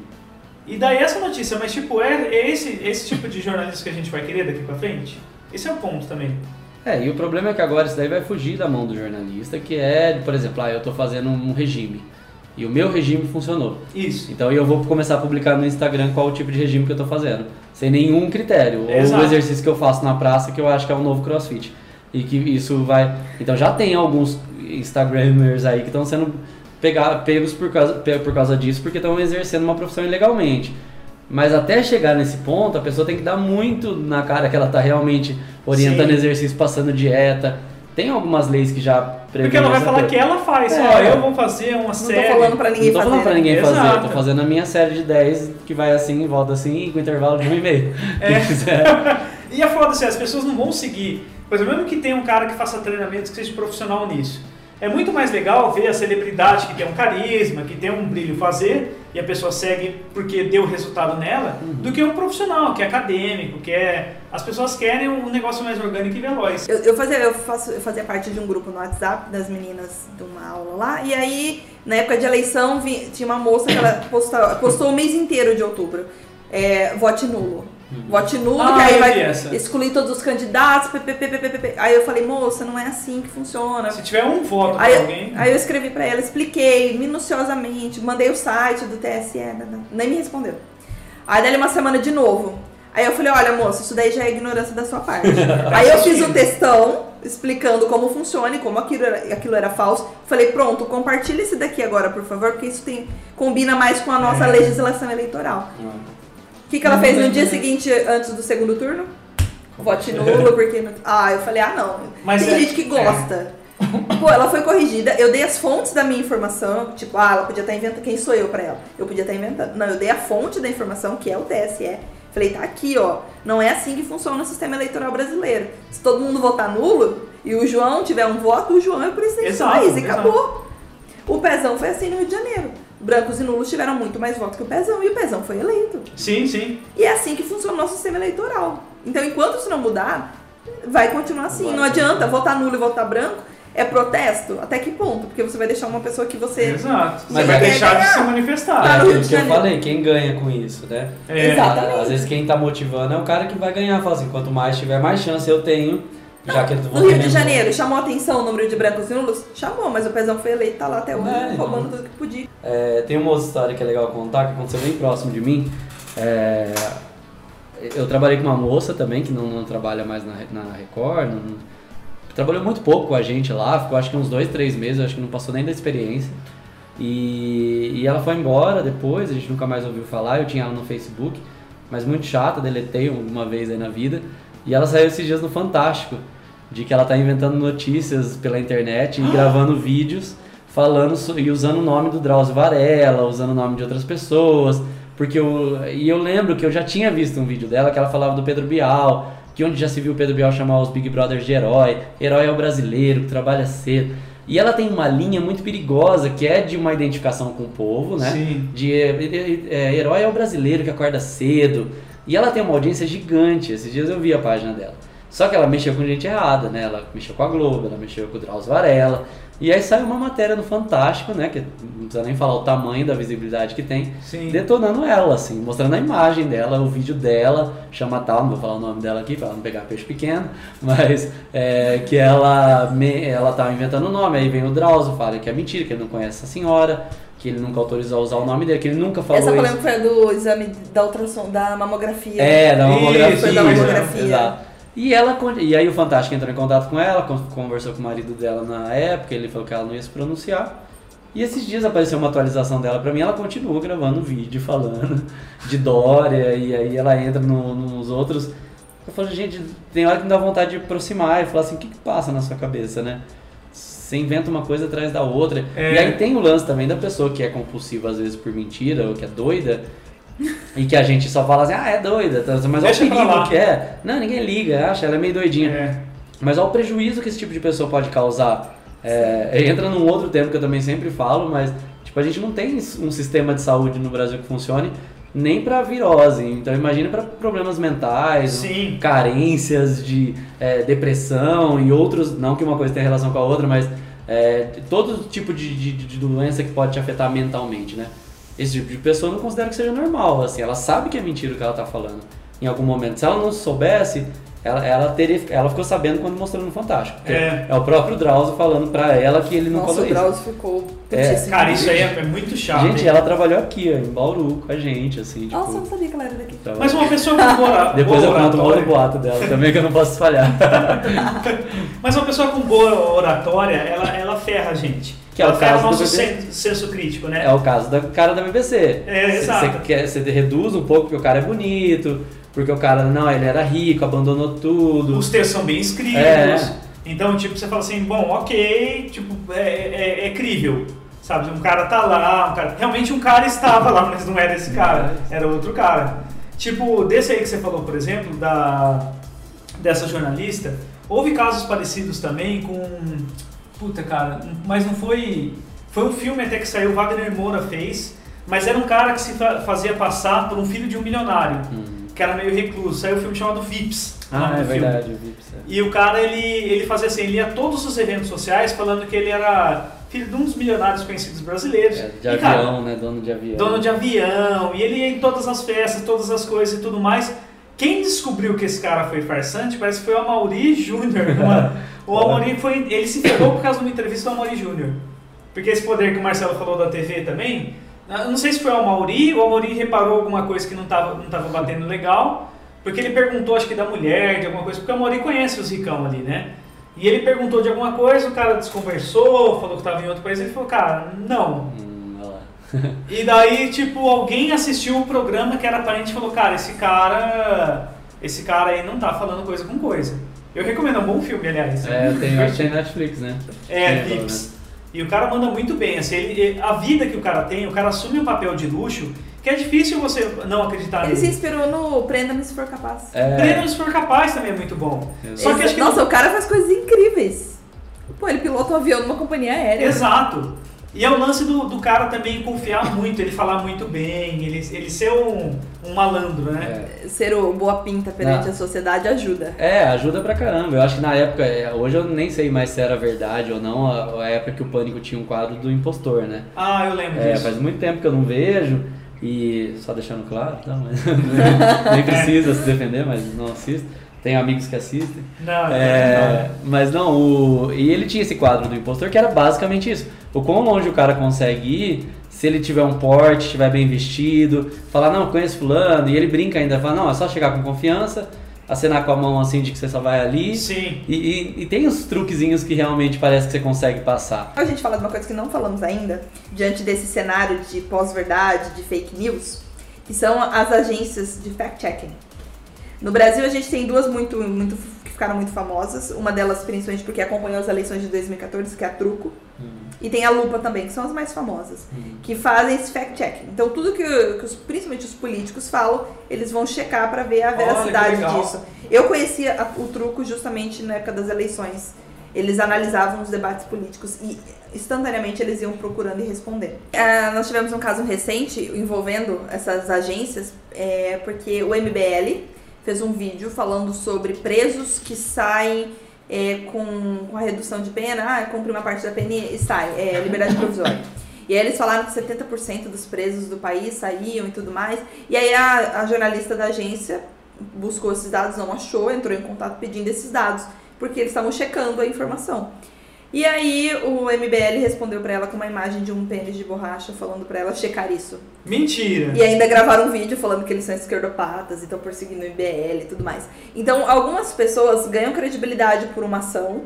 E daí essa notícia, mas tipo, é, é esse, esse tipo de jornalismo que a gente vai querer daqui pra frente? Esse é o ponto também. É, e o problema é que agora isso daí vai fugir da mão do jornalista, que é, por exemplo, ah, eu estou fazendo um regime. E o meu regime funcionou. Isso. Então eu vou começar a publicar no Instagram qual o tipo de regime que eu estou fazendo. Sem nenhum critério. Exato. Ou o exercício que eu faço na praça, que eu acho que é um novo crossfit. E que isso vai. Então já tem alguns Instagramers aí que estão sendo pegar, pegos por causa, por causa disso, porque estão exercendo uma profissão ilegalmente. Mas até chegar nesse ponto, a pessoa tem que dar muito na cara que ela está realmente orientando Sim. exercício, passando dieta. Tem algumas leis que já porque ela vai falar que ela faz. É. Ó, eu vou fazer uma não série. Não tô falando pra ninguém não tô fazer. falando pra ninguém Exato. fazer. Tô fazendo a minha série de 10 que vai assim, volta assim, com intervalo de um e meio. É. e a foda assim, as pessoas não vão seguir. Por exemplo, mesmo que tenha um cara que faça treinamentos que seja profissional nisso. É muito mais legal ver a celebridade que tem um carisma, que tem um brilho fazer, e a pessoa segue porque deu resultado nela, uhum. do que um profissional, que é acadêmico, que é. As pessoas querem um negócio mais orgânico e veloz. Eu, eu, fazia, eu, faço, eu fazia parte de um grupo no WhatsApp das meninas de uma aula lá, e aí, na época de eleição, vi, tinha uma moça que ela postou, postou o mês inteiro de outubro. É, vote nulo. Uhum. Vote nulo, ah, que aí vai excluir todos os candidatos, Aí eu falei, moça, não é assim que funciona. Se tiver um voto aí, pra alguém. Aí eu escrevi pra ela, expliquei minuciosamente, mandei o site do TSE, nem me respondeu. Aí dali uma semana de novo. Aí eu falei, olha, moça, isso daí já é ignorância da sua parte. aí eu fiz o textão explicando como funciona e como aquilo era, aquilo era falso. Falei, pronto, compartilha esse daqui agora, por favor, porque isso tem, combina mais com a nossa é. legislação eleitoral. Hum que, que ela fez no dia seguinte, antes do segundo turno? Vote nulo, porque. Ah, eu falei, ah, não. Mas Tem é, gente que gosta. É. Pô, ela foi corrigida. Eu dei as fontes da minha informação. Tipo, ah, ela podia estar inventando. Quem sou eu pra ela? Eu podia estar inventando. Não, eu dei a fonte da informação, que é o TSE. Falei, tá aqui, ó. Não é assim que funciona o sistema eleitoral brasileiro. Se todo mundo votar nulo e o João tiver um voto, o João é o presidente do país. E acabou. O Pezão foi assim no Rio de Janeiro brancos e nulos tiveram muito mais votos que o Pezão e o Pezão foi eleito. Sim, sim. E é assim que funciona o nosso sistema eleitoral. Então, enquanto isso não mudar, vai continuar assim. Vai, não adianta votar nulo e votar branco. É protesto? Até que ponto? Porque você vai deixar uma pessoa que você. Exato. Mas vai deixar de se manifestar. Tá é aquilo que eu falei, quem ganha com isso, né? É. Exatamente. Às vezes quem tá motivando é o cara que vai ganhar. Fala assim, quanto mais tiver, mais chance eu tenho já que no Rio de Janeiro, chamou a atenção o número de brancos nulos? Chamou, mas o Pezão foi eleito, tá lá até hoje, é, roubando tudo que podia. É, tem uma outra história que é legal contar, que aconteceu bem próximo de mim. É, eu trabalhei com uma moça também, que não, não trabalha mais na, na Record, não, trabalhou muito pouco com a gente lá, ficou acho que uns dois, três meses, acho que não passou nem da experiência. E, e ela foi embora depois, a gente nunca mais ouviu falar, eu tinha ela no Facebook, mas muito chata, deletei uma vez aí na vida. E ela saiu esses dias no Fantástico. De que ela tá inventando notícias pela internet e gravando vídeos falando e usando o nome do Drauzio Varela, usando o nome de outras pessoas, porque eu, e eu lembro que eu já tinha visto um vídeo dela que ela falava do Pedro Bial, que onde já se viu o Pedro Bial chamar os Big Brothers de herói, herói é o brasileiro que trabalha cedo. E ela tem uma linha muito perigosa que é de uma identificação com o povo, né? Sim. De é, é, herói é o brasileiro que acorda cedo. E ela tem uma audiência gigante. Esses dias eu vi a página dela. Só que ela mexeu com gente errada, né? Ela mexeu com a Globo, ela mexeu com o Drauzio Varela. E aí saiu uma matéria no Fantástico, né? Que não precisa nem falar o tamanho da visibilidade que tem. Sim. Detonando ela, assim, mostrando a imagem dela, o vídeo dela, chama tal, não vou falar o nome dela aqui pra ela não pegar peixe pequeno, mas é, que ela, me, ela tava inventando o nome, aí vem o Drauzio, fala que é mentira, que ele não conhece a senhora, que ele nunca autorizou a usar o nome dele, que ele nunca falou Essa isso. polêmica foi do exame da ultrassom, da mamografia. É, da Isso, mamografia. foi da mamografia. Exato. E, ela, e aí o Fantástico entrou em contato com ela, con- conversou com o marido dela na época, ele falou que ela não ia se pronunciar. E esses dias apareceu uma atualização dela pra mim, ela continua gravando vídeo falando de Dória, e aí ela entra no- nos outros. Eu falo, gente, tem hora que me dá vontade de aproximar e falar assim, o que, que passa na sua cabeça, né? Você inventa uma coisa atrás da outra. É. E aí tem o lance também da pessoa que é compulsiva às vezes por mentira, ou que é doida, e que a gente só fala assim, ah, é doida, tá? mas olha o perigo que é. Não, ninguém liga, acha, ela é meio doidinha. É. Mas olha o prejuízo que esse tipo de pessoa pode causar. É, entra num outro tema que eu também sempre falo, mas tipo, a gente não tem um sistema de saúde no Brasil que funcione nem para virose. Então imagina para problemas mentais, Sim. carências de é, depressão e outros, não que uma coisa tenha relação com a outra, mas é, todo tipo de, de, de doença que pode te afetar mentalmente, né? Esse tipo de pessoa eu não considero que seja normal, assim, ela sabe que é mentira o que ela tá falando em algum momento. Se ela não soubesse, ela, ela teria, ela ficou sabendo quando mostrou no Fantástico. É. é o próprio Drauzio falando pra ela que ele não Nossa, falou o isso. Drauzio ficou É. Cara, isso aí é, é muito chato. Gente, hein? ela trabalhou aqui, ó, em Bauru, com a gente, assim, tipo... Nossa, eu não sabia que ela era daqui. tava- Mas uma pessoa com boa, Depois eu boa conto um outro boato dela também que eu não posso espalhar. mas uma pessoa com boa oratória, ela, ela ferra a gente. Que é o ela ferra caso o do nosso senso crítico, né? É o caso da cara da BBC. É, exato. Você reduz um pouco porque o cara é bonito, porque o cara, não, ele era rico, abandonou tudo. Os textos são bem escritos. É. Então, tipo, você fala assim, bom, ok, tipo, é, é, é crível. Sabe, um cara tá lá, um cara... realmente um cara estava lá, mas não era esse cara, era outro cara. Tipo, desse aí que você falou, por exemplo, da dessa jornalista, houve casos parecidos também com. Puta, cara, mas não foi. Foi um filme até que saiu, o Wagner Moura fez, mas era um cara que se fa- fazia passar por um filho de um milionário, Hum. que era meio recluso. Saiu um filme chamado Vips. o Ah, é filme. verdade, eu vi isso. é. E o cara, ele, ele fazia assim, ele ia a todos os eventos sociais falando que ele era filho de uns milionários conhecidos brasileiros. É, de E, cara, avião, né? Dono de avião. dono de avião, e ele ia em todas as festas, todas as coisas e tudo mais. Quem descobriu que esse cara foi farsante parece que foi o Amaury Júnior. uma- O Amaury foi. Ele se ferrou por causa de uma entrevista do Amaury Júnior. Porque esse poder que o Marcelo falou da TV também, eu não sei se foi o Amaury, o Amaury reparou alguma coisa que não estava não tava batendo legal, porque ele perguntou, acho que da mulher, de alguma coisa, porque o Amaury conhece os ricão ali, né? E ele perguntou de alguma coisa, o cara desconversou, falou que estava em outro país, ele falou, cara, não, Hum, e daí, tipo, alguém assistiu o programa que era aparente e falou, cara, esse cara. Esse cara aí não tá falando coisa com coisa. Eu recomendo, é um bom filme, aliás. É, tem, acho que tem Netflix, né? É, Vips. E o cara manda muito bem, assim, ele- ele- a vida que o cara tem, o cara assume um papel de luxo, que é difícil você não acreditar Ele se nele. inspirou no Prenda-me se for capaz. É, Treino se for capaz também é muito bom. Exato. Só que Esse- que Nossa, o cara faz coisas incríveis. Pô, ele pilota um avião numa companhia aérea. Exato. E é o lance do, do cara também confiar muito, ele falar muito bem, ele, ele ser um, um malandro, né? é. Ser o boa pinta perante Não. a sociedade ajuda. É, ajuda pra caramba. Eu acho que na época, é, hoje eu nem sei mais se era verdade ou não, a, a época que o Pânico tinha um quadro do impostor, né? Ah, eu lembro É, disso. faz muito tempo que eu não vejo e só deixando claro, tá? Mas nem precisa se defender, mas não assisto. Tenho amigos que assistem. Não, É, mas não, o, e ele tinha esse quadro do impostor que era basicamente isso. O quão longe o cara consegue ir se ele tiver um porte, estiver bem vestido, falar, não, conheço fulano, e ele brinca ainda, fala, não, é só chegar com confiança, acenar com a mão assim de que você só vai ali. Sim. E, e- e tem os truquezinhos que realmente parece que você consegue passar. A gente fala de uma coisa que não falamos ainda, diante desse cenário de pós-verdade, de fake news, que são as agências de fact-checking. No Brasil, a gente tem duas muito, muito que ficaram muito famosas. Uma delas, principalmente porque acompanhou as eleições de 2014, que é a Truco. Hum, E tem a Lupa também, que são as mais famosas. hum. Que fazem esse fact-checking. Então, tudo que, que os, principalmente os políticos falam, eles vão checar para ver a Olha, veracidade legal. disso. Eu conhecia a- o truco justamente na época das eleições. Eles analisavam os debates políticos e instantaneamente eles iam procurando e respondendo. Ah, nós tivemos um caso recente envolvendo essas agências, é, porque o MBL fez um vídeo falando sobre presos que saem é, com, com a redução de pena, ah, cumpre uma parte da pena e sai, é, liberdade provisória. E aí eles falaram que 70% dos presos do país saíam e tudo mais. E aí a, a jornalista da agência buscou esses dados, não achou, entrou em contato pedindo esses dados, porque eles estavam checando a informação. E aí o MBL respondeu pra ela com uma imagem de um pênis de borracha, falando pra ela checar isso. Mentira. E ainda gravaram um vídeo falando que eles são esquerdopatas e estão perseguindo o MBL e tudo mais. Então, algumas pessoas ganham credibilidade por uma ação,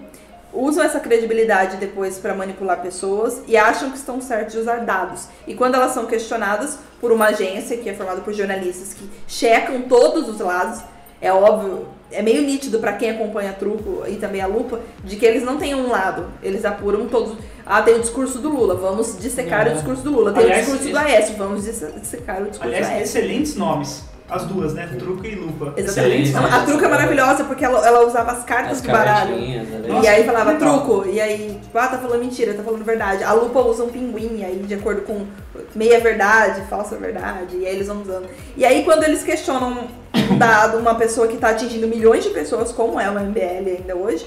usam essa credibilidade depois para manipular pessoas e acham que estão certos de usar dados. E quando elas são questionadas por uma agência que é formada por jornalistas que checam todos os lados, é óbvio, é meio nítido para quem acompanha a Truco e também a Lupa, de que eles não têm um lado, eles apuram todos. Ah, tem o discurso do Lula, vamos dissecar É. o discurso do Lula. Tem Aliás, o discurso do Aécio, vamos disse- dissecar o discurso do Aliás, Aécio. excelentes nomes. As duas, né? Truco e Lupa. Exatamente. Excelente, a truca é maravilhosa porque ela, ela usava as cartas As do baralho. né? Nossa, e aí falava truco. E aí, ah, tá falando mentira, tá falando verdade. A lupa usa um pinguim aí, de acordo com meia verdade, falsa verdade. E aí eles vão usando. E aí, quando eles questionam um dado, uma pessoa que tá atingindo milhões de pessoas, como é o MBL ainda hoje,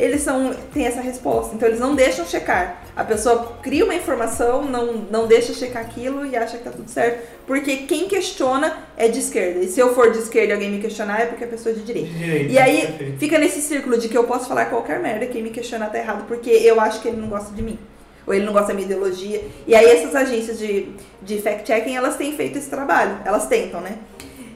eles são, têm essa resposta. Então eles não deixam checar. A pessoa cria uma informação, não, não deixa checar aquilo e acha que tá tudo certo. Porque quem questiona é de esquerda. E se eu for de esquerda e alguém me questionar, é porque a pessoa é de direita. E aí perfeito. fica nesse círculo de que eu posso falar qualquer merda, quem me questionar tá errado, porque eu acho que ele não gosta de mim. Ou ele não gosta da minha ideologia. E aí essas agências de, de fact-checking, elas têm feito esse trabalho. Elas tentam, né?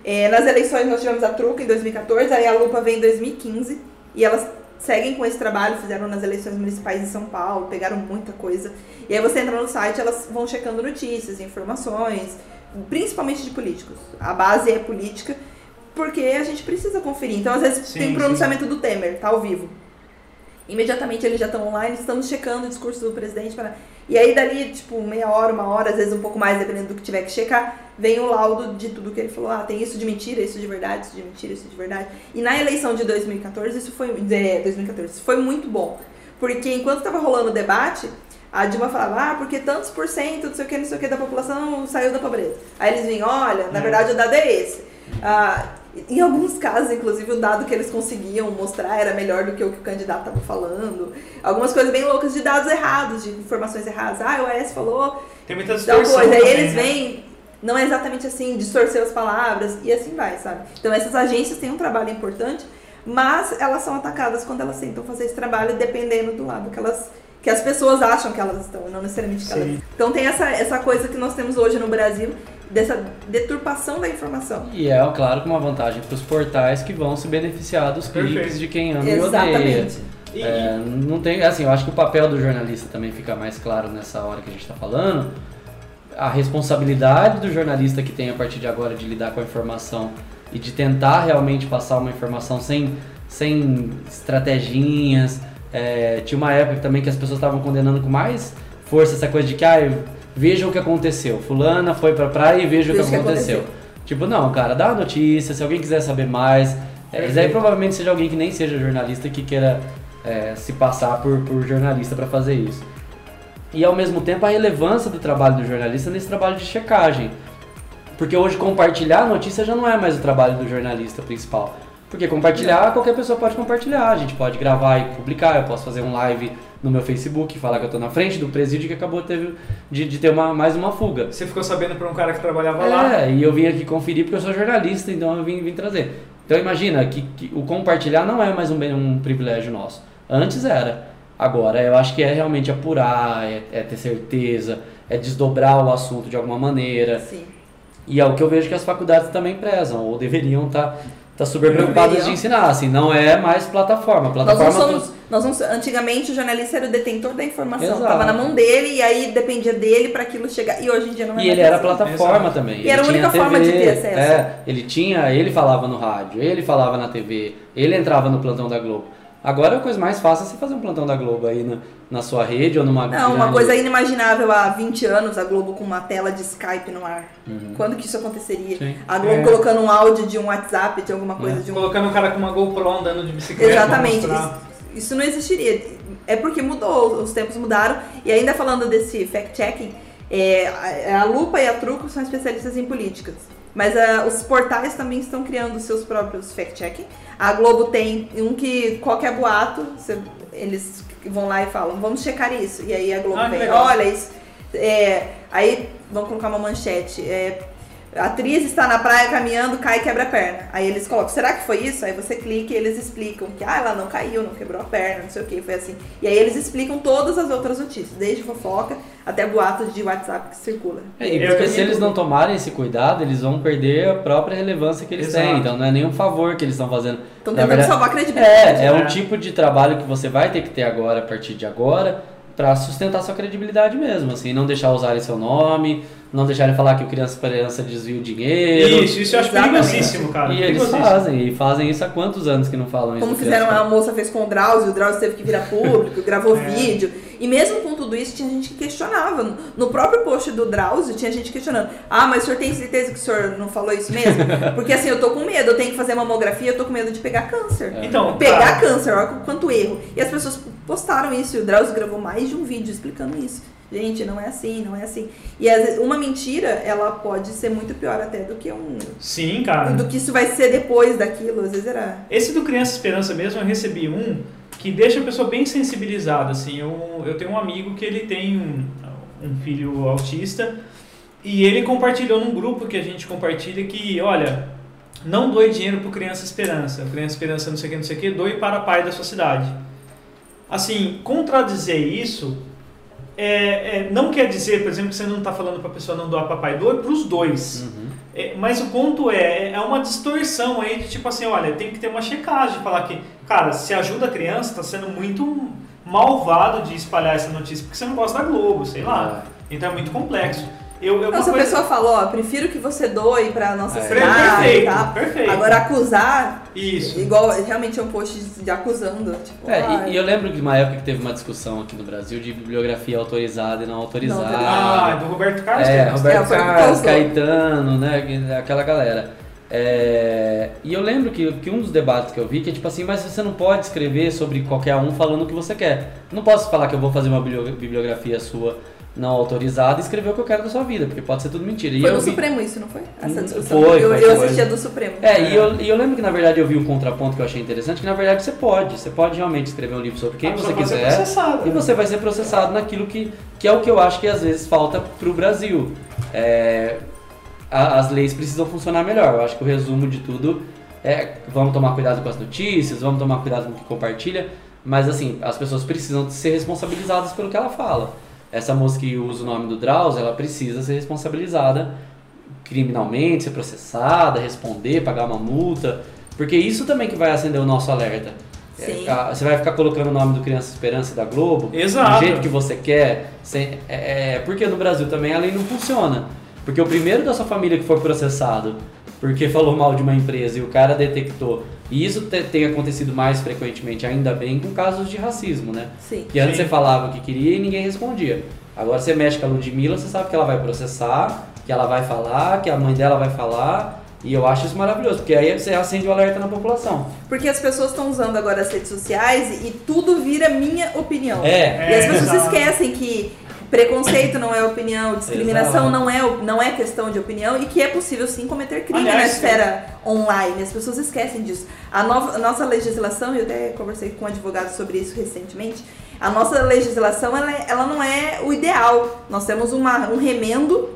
É, nas eleições nós tivemos a Truca em 2014, aí a Lupa vem em 2015. E elas seguem com esse trabalho, fizeram nas eleições municipais em São Paulo, pegaram muita coisa. E aí você entra no site, elas vão checando notícias, informações, principalmente de políticos. A base é política, porque a gente precisa conferir. Então, às vezes, Sim, tem sim. pronunciamento do Temer, tá ao vivo. Imediatamente eles já estão online, estamos checando o discurso do presidente. Para... E aí, dali, tipo, meia hora, uma hora, às vezes um pouco mais, dependendo do que tiver que checar, vem o laudo de tudo que ele falou. Ah, tem isso de mentira, isso de verdade, isso de mentira, isso de verdade. E na eleição de 2014, isso foi. É, 2014, isso foi muito bom. Porque enquanto estava rolando o debate, a Dilma falava, ah, porque tantos por cento, não sei o que, não sei o que, da população saiu da pobreza. Aí eles vinham, olha, na É. verdade o dado é esse. Ah, em alguns casos, inclusive, o dado que eles conseguiam mostrar era melhor do que o que o candidato estava falando. Algumas coisas bem loucas de dados errados, de informações erradas. Ah, o AS falou Tem muita distorção coisa. Aí eles né? vêm, não é exatamente assim, distorcer as palavras e assim vai, sabe? Então essas agências têm um trabalho importante, mas elas são atacadas quando elas tentam fazer esse trabalho dependendo do lado que elas que as pessoas acham que elas estão, não necessariamente que elas. Sim. Então tem essa, essa coisa que nós temos hoje no Brasil, dessa deturpação da informação. E é, claro, com uma vantagem para os portais que vão se beneficiar dos cliques Perfeito. de quem ama e odeia. Exatamente. E- É, não tem, assim, eu acho que o papel do jornalista também fica mais claro nessa hora que a gente está falando. A responsabilidade do jornalista que tem a partir de agora de lidar com a informação e de tentar realmente passar uma informação sem, sem estratéginhas. É, tinha uma época também que as pessoas estavam condenando com mais força essa coisa de que, ah, veja o que aconteceu. Fulana foi pra praia e veja o que o que aconteceu. aconteceu. Tipo, não, cara, dá a notícia, se alguém quiser saber mais. É, Perfeito. daí provavelmente seja alguém que nem seja jornalista que queira é, se passar por, por jornalista para fazer isso. E ao mesmo tempo a relevância do trabalho do jornalista nesse trabalho de checagem. Porque hoje compartilhar a notícia já não é mais o trabalho do jornalista principal. Porque compartilhar, qualquer pessoa pode compartilhar. A gente pode gravar e publicar. Eu posso fazer um live no meu Facebook, falar que eu tô na frente do presídio que acabou teve, de, de ter uma, mais uma fuga. Você ficou sabendo por um cara que trabalhava lá. É, e eu vim aqui conferir porque eu sou jornalista, então eu vim, vim trazer. Então imagina que, que o compartilhar não é mais um, um privilégio nosso. Antes era. Agora eu acho que é realmente apurar, é, é ter certeza, é desdobrar o assunto de alguma maneira. Sim. E é o que eu vejo que as faculdades também prezam, ou deveriam estar tá super preocupada de ensinar, assim, não é mais plataforma. Nós não Plataforma somos, nós não, antigamente o jornalista era o detentor da informação, Exato. tava na mão dele e aí dependia dele para aquilo chegar. E hoje em dia não é E mais ele era assim. plataforma Exato. também. E era a Ele única tinha forma de TV, ter acesso. É, ele tinha, ele falava no rádio, ele falava na TV, ele entrava no plantão da Globo. Agora a coisa mais fácil é você fazer um plantão da Globo aí na, na sua rede ou numa Não, uma coisa inimaginável há 20 anos, a Globo com uma tela de Skype no ar. Quando que isso aconteceria? Sim. A Globo É. colocando um áudio de um WhatsApp, de alguma coisa, de um Colocando o cara com uma GoPro andando de bicicleta. Exatamente. Isso, isso não existiria. É porque mudou, os tempos mudaram. E ainda falando desse fact-checking, é, a, a Lupa e a Truco são especialistas em políticas. Mas ah, os portais também estão criando seus próprios fact-checking. A Globo tem um que qualquer boato, você- eles vão lá e falam, vamos checar isso. E aí a Globo Ah, vem, legal. olha isso. É, aí vão colocar uma manchete. é, a atriz está na praia caminhando, cai e quebra a perna. Aí eles colocam, será que foi isso? Aí você clica e eles explicam que ah, ela não caiu, não quebrou a perna, não sei o que, foi assim. E aí eles explicam todas as outras notícias, desde fofoca até boatos de WhatsApp que circula. É, e porque se eles não tomarem esse cuidado, eles vão perder a própria relevância que eles Exato. têm. Então não é nenhum favor que eles estão fazendo. Estão tentando verdade- salvar a credibilidade. É, é É. um tipo de trabalho que você vai ter que ter agora, a partir de agora, pra sustentar sua credibilidade mesmo, assim, não deixar usarem seu nome, não deixarem falar que o Criança Esperança desvia o dinheiro. Isso, isso eu acho perigosíssimo, cara. E eles fazem, e fazem isso há quantos anos que não falam isso? Como fizeram, Criança a moça fez com o Drauzio, o Drauzio teve que virar público, gravou É. vídeo. E mesmo com tudo isso, tinha gente que questionava. No próprio post do Drauzio, tinha gente questionando. Ah, mas o senhor tem certeza que o senhor não falou isso mesmo? Porque assim, eu tô com medo, eu tenho que fazer mamografia, eu tô com medo de pegar câncer. É. Então, Pegar cara, câncer, olha quanto erro. E as pessoas postaram isso, e o Drauzio gravou mais de um vídeo explicando isso. Gente, não é assim, não é assim. E vezes, uma mentira, ela pode ser muito pior até do que um. Sim, cara. Do que isso vai ser depois daquilo. Às vezes era. Esse do Criança Esperança mesmo, eu recebi um que deixa a pessoa bem sensibilizada, assim. Eu, eu tenho um amigo que ele tem um, um filho autista e ele compartilhou num grupo que a gente compartilha que, olha, não doe dinheiro pro Criança Esperança. Criança Esperança não sei o que, não sei o que, doe para pai da sua cidade. Assim, contradizer isso é, é, não quer dizer, por exemplo, que você não está falando para a pessoa não doar para pai, doe para os dois. Uhum. É, mas o ponto é, é uma distorção aí de tipo assim, olha, tem que ter uma checagem, falar que, cara, se ajuda a criança, está sendo muito malvado de espalhar essa notícia, porque você não gosta da Globo, sei lá. Então é muito complexo. Eu, eu, Não, uma se a coisa- pessoa falou, ó, prefiro que você doe pra nossa É. cidade Perfeito, tal. perfeito. Agora acusar, Isso. igual realmente é um post de, acusando. Tipo, É, ah, e, e eu lembro de uma época que teve uma discussão aqui no Brasil de bibliografia autorizada e não autorizada. Ah, do Roberto Carlos? É, que- Roberto É, Carlos. Caetano, né? que- Aquela galera. É, e eu lembro que, que um dos debates que eu vi que é tipo assim, mas você não pode escrever sobre qualquer um falando o que você quer. Não posso falar que eu vou fazer uma biblio- bibliografia sua não autorizada e escrever o que eu quero da sua vida, porque pode ser tudo mentira. E Foi eu no vi- Supremo isso, não foi? Essa Hum, discussão. foi, eu, foi, eu foi. assistia do Supremo. É, e eu, e eu lembro que na verdade eu vi um contraponto que eu achei interessante, que na verdade você pode, você pode realmente escrever um livro sobre quem A você ser quiser. E né? você vai ser processado naquilo que, que é o que eu acho que às vezes falta pro Brasil. É, a- as leis precisam funcionar melhor. Eu acho que o resumo de tudo é vamos tomar cuidado com as notícias, vamos tomar cuidado com o que compartilha, mas assim, as pessoas precisam ser responsabilizadas pelo que ela fala. Essa moça que usa o nome do Drauzio, ela precisa ser responsabilizada criminalmente, ser processada, responder, pagar uma multa, porque isso também que vai acender o nosso alerta. É, Sim. você vai ficar colocando o nome do Criança Esperança e da Globo Exato. do jeito que você quer, sem, é, é, porque no Brasil também a lei não funciona. Porque o primeiro da sua família que foi processado porque falou mal de uma empresa e o cara detectou, e isso te- tem acontecido mais frequentemente, ainda bem, com casos de racismo, né? Sim. Que antes Sim. você falava o que queria e ninguém respondia. Agora você mexe com a Ludmilla, você sabe que ela vai processar, que ela vai falar, que a mãe dela vai falar, e eu acho isso maravilhoso, porque aí você acende o alerta na população. Porque as pessoas estão usando agora as redes sociais e tudo vira minha opinião. É, E as É, pessoas exato. esquecem que preconceito não é opinião, discriminação Exato. não é, não é questão de opinião e que é possível sim cometer crime Aliás, na esfera online. As pessoas esquecem disso. A, nova, a nossa legislação, eu até conversei com um advogado sobre isso recentemente, a nossa legislação ela, é- ela não é o ideal. Nós temos uma, um remendo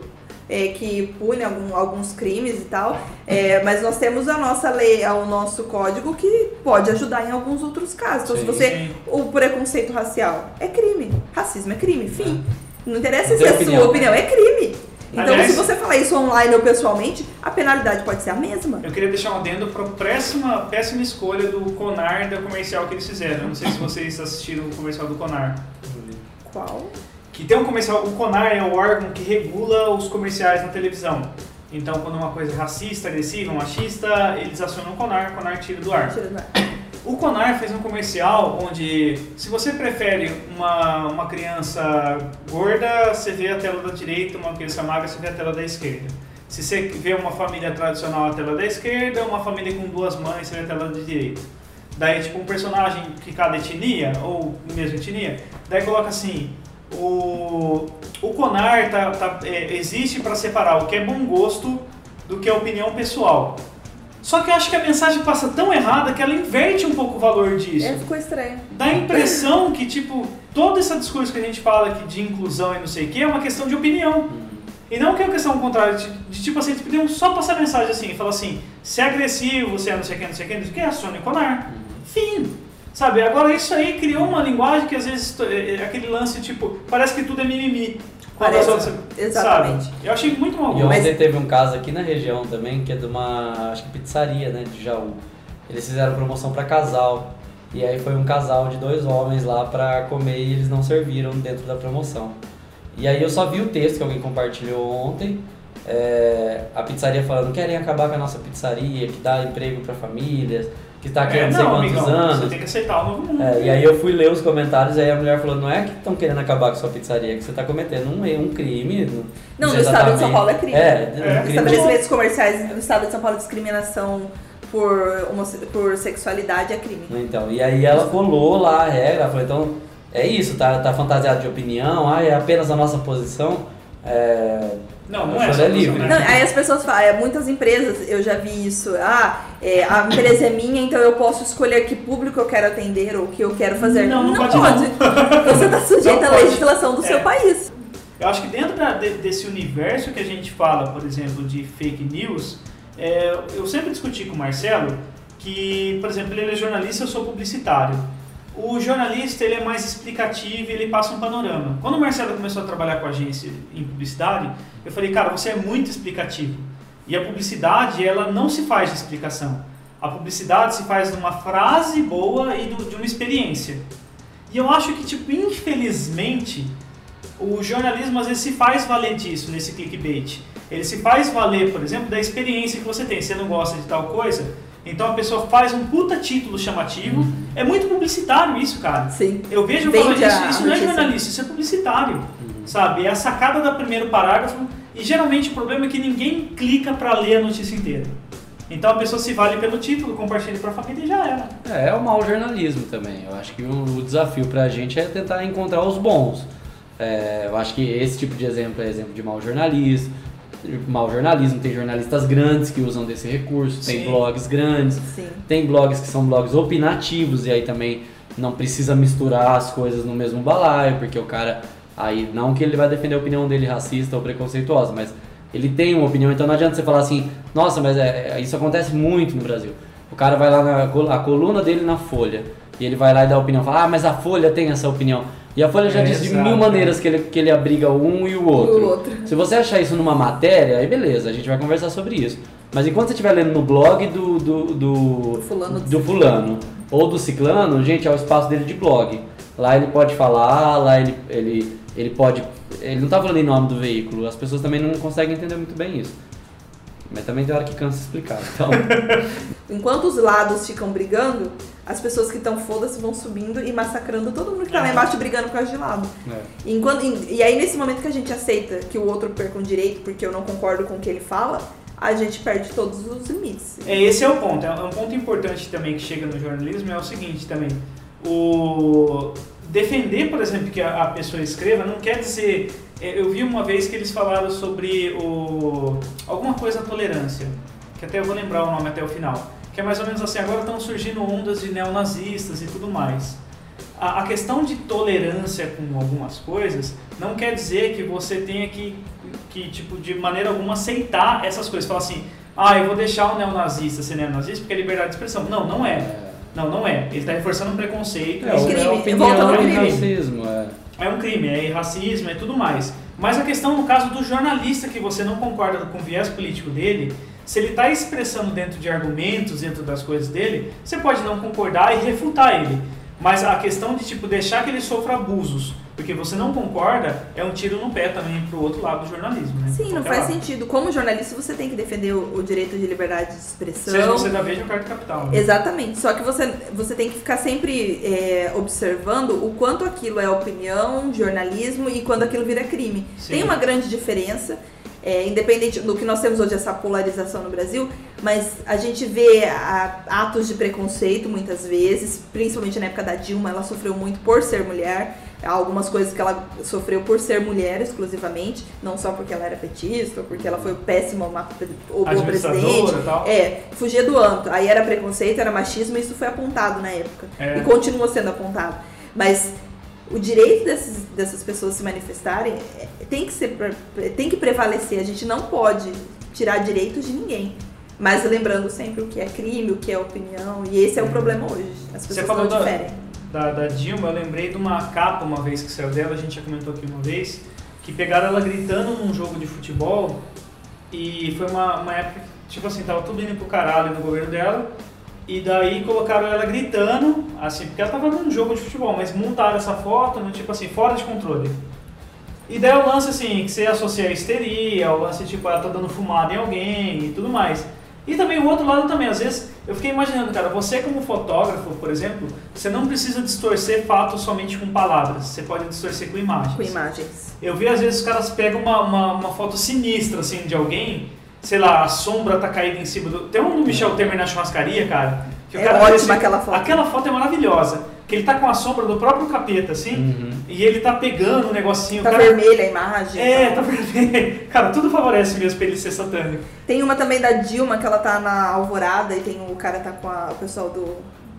é, que pune algum- alguns crimes e tal, é, mas nós temos a nossa lei, o nosso código que pode ajudar em alguns outros casos. Então, se Sim. você Sim. o preconceito racial é crime. Racismo é crime. Fim. Não interessa Não se é a opinião. sua opinião, é crime. Então, Aliás- se você falar isso online ou pessoalmente, a penalidade pode ser a mesma. Eu queria deixar um adendo para a péssima, péssima escolha do Conar da comercial que eles fizeram. Eu não sei se vocês assistiram o comercial do Conar. Qual? Que tem um comercial, o Conar é o órgão que regula os comerciais na televisão. Então, quando uma coisa é racista, agressiva, machista, eles acionam o Conar, o Conar tira do ar. Tira do ar. O Conar fez um comercial onde, se você prefere uma, uma criança gorda, você vê a tela da direita, uma criança magra, você vê a tela da esquerda. Se você vê uma família tradicional, a tela da esquerda, uma família com duas mães, você vê a tela da direita. Daí, tipo, um personagem que cada etnia, ou mesma etnia, daí coloca assim, o, o Conar tá, tá- é, existe para separar o que é bom gosto do que é opinião pessoal. Só que eu acho que a mensagem passa tão errada que ela inverte um pouco o valor disso. É, ficou estranho. Dá a impressão que, tipo, todo esse discurso que a gente fala aqui de inclusão e não sei o que é uma questão de opinião. E não que é uma questão contrária, de, de, tipo assim, eles podiam só passar a mensagem assim, falar assim, se é agressivo, se é não sei o que, não sei o que, não sei o que, acione o Conar. Fim. Sabe, agora isso aí criou uma linguagem que às vezes, é, é aquele lance, tipo, parece que tudo é mimimi. Parece, outras- exatamente. Sabe? Eu achei muito mal E ontem teve um caso aqui na região também, que é de uma, acho que pizzaria, né, de Jaú. Eles fizeram promoção pra casal. E aí foi um casal de dois homens lá pra comer e eles não serviram dentro da promoção. E aí eu só vi o texto que alguém compartilhou ontem. é, a pizzaria falando, querem acabar com a nossa pizzaria, que dá emprego pra famílias, que tá há É, não sei quantos amigão, anos. você tem que aceitar o novo mundo. É, e aí eu fui ler os comentários e aí a mulher falou, não é que estão querendo acabar com sua pizzaria, que você está cometendo um, um crime. Não, no sei estado de São Paulo é crime. É, um É. crime. Estabelecimentos comerciais no estado de São Paulo, discriminação por, por sexualidade é crime. Então, e aí ela colou lá a regra, ela falou, então é isso, tá, tá fantasiado de opinião, ah, é apenas a nossa posição. É, Não, não é é livre. né? Não, aí as pessoas falam, é, muitas empresas, eu já vi isso, ah, é, a empresa é minha, então eu posso escolher que público eu quero atender ou o que eu quero fazer. Não, não pode Você está sujeito Não à pode. legislação do É. seu país. Eu acho que dentro da- de- desse universo que a gente fala, por exemplo, de fake news, é, eu sempre discuti com o Marcelo que, por exemplo, ele é jornalista, eu sou publicitário. O jornalista ele é mais explicativo ele passa um panorama. Quando o Marcelo começou a trabalhar com a agência em publicidade, eu falei, cara, você é muito explicativo. E a publicidade, ela não se faz de explicação. A publicidade se faz de uma frase boa e de uma experiência. E eu acho que, tipo, infelizmente, o jornalismo às vezes se faz valer disso, nesse clickbait. Ele se faz valer, por exemplo, da experiência que você tem. Você não gosta de tal coisa, então a pessoa faz um puta título chamativo. É muito publicitário isso, cara. Sim. Eu vejo Vende falando isso, a isso não é jornalista, isso é publicitário. Sabe? É a sacada do primeiro parágrafo. E geralmente o problema é que ninguém clica pra ler a notícia inteira. Então a pessoa se vale pelo título, compartilha pra família e já era. é, é o mau jornalismo também. Eu acho que o, desafio pra gente é tentar encontrar os bons. É, eu acho que esse tipo de exemplo é exemplo de mau jornalismo. Mau jornalismo, tem jornalistas grandes que usam desse recurso, tem Sim. blogs grandes. Sim. Tem blogs que são blogs opinativos e aí também não precisa misturar as coisas no mesmo balaio, porque o cara aí não que ele vai defender a opinião dele racista ou preconceituosa, mas ele tem uma opinião, então não adianta você falar assim, nossa, mas é, é- isso acontece muito no Brasil. O cara vai lá na a coluna dele na Folha e ele vai lá e dá opinião, fala, ah, mas a Folha tem essa opinião. E a Folha já É, disse de exato, mil maneiras que ele, que ele abriga um e o outro. E o outro. Se você achar isso numa matéria, aí beleza, a gente vai conversar sobre isso. Mas enquanto você estiver lendo no blog do, do, do, Do fulano do do fulano ou do ciclano, gente, é o espaço dele de blog. Lá ele pode falar, lá ele, ele, ele pode. Ele não tá falando em nome do veículo, as pessoas também não conseguem entender muito bem isso. Mas também tem hora que cansa explicar. Então, Enquanto os lados ficam brigando, as pessoas que estão foda-se vão subindo e massacrando todo mundo que tá lá É. embaixo brigando por causa de lado. é. Enquanto, e, e aí, nesse momento que a gente aceita que o outro perca um direito porque eu não concordo com o que ele fala, a gente perde todos os limites. É, esse é o ponto. É um ponto importante também que chega no jornalismo é o seguinte também. O defender, por exemplo, que a, a pessoa escreva não quer dizer. é, Eu vi uma vez que eles falaram sobre o alguma coisa tolerância, que até eu vou lembrar o nome até o final. Que é mais ou menos assim, agora estão surgindo ondas de neonazistas e tudo mais. A, a questão de tolerância com algumas coisas não quer dizer que você tenha que, que tipo, de maneira alguma aceitar essas coisas. Falar assim, ah, eu vou deixar o neonazista ser neonazista porque é liberdade de expressão. Não, não é. Não, não é. Ele está reforçando um preconceito. É, Isso o- crime. é opinião Volta crime. racismo. É. é um crime, é racismo, é tudo mais. Mas a questão no caso do jornalista que você não concorda com o viés político dele, se ele está expressando dentro de argumentos, dentro das coisas dele, você pode não concordar e refutar ele. Mas a questão de tipo deixar que ele sofra abusos, porque você não concorda, é um tiro no pé também pro outro lado do jornalismo, né? Sim, não faz lado. sentido. Como jornalista, você tem que defender o, o direito de liberdade de expressão. Seja você da Veja ou Carta Capital. Né? Exatamente. Só que você, você tem que ficar sempre é, observando o quanto aquilo é opinião, jornalismo e quando aquilo vira crime. Sim. Tem uma grande diferença, é, independente do que nós temos hoje, essa polarização no Brasil, mas a gente vê a- atos de preconceito muitas vezes, principalmente na época da Dilma, ela sofreu muito por ser mulher. Há algumas coisas que ela sofreu por ser mulher exclusivamente, não só porque ela era petista, ou porque ela foi péssima ou boa presidente. tal. É, fugia do âmbito. Aí era preconceito, era machismo, e isso foi apontado na época. É. E continua sendo apontado. Mas o direito desses, dessas pessoas se manifestarem é, tem que, ser, tem que prevalecer. A gente não pode tirar direitos de ninguém. Mas lembrando sempre o que é crime, o que é opinião. E esse é o problema hoje. As pessoas não da- diferem. Da, da Dilma, eu lembrei de uma capa uma vez que saiu dela, a gente já comentou aqui uma vez, que pegaram ela gritando num jogo de futebol e foi uma, uma época que, tipo assim, tava tudo indo pro caralho no governo dela e daí colocaram ela gritando, assim, porque ela tava num jogo de futebol, mas montaram essa foto, no, tipo assim, fora de controle. E daí o lance, assim, que você associa a histeria, o lance, tipo, ela tá dando fumada em alguém e tudo mais. E também o outro lado também, às vezes, eu fiquei imaginando, cara, você como fotógrafo, por exemplo, você não precisa distorcer fatos somente com palavras, você pode distorcer com imagens. Com imagens. Eu vi às vezes os caras pegam uma, uma, uma foto sinistra, assim, de alguém, sei lá, a sombra tá caída em cima do... Tem um do Michel Temer na churrascaria, cara, que o É cara ótima parece- aquela foto. Aquela foto é maravilhosa, que ele tá com a sombra do próprio capeta, assim, Uhum. e ele tá pegando um negocinho... Tá cara... vermelha a imagem. É, tá vermelho. Cara, tudo favorece mesmo pra ele ser satânico. Tem uma também da Dilma, que ela tá na alvorada e tem o cara tá com a, o pessoal do.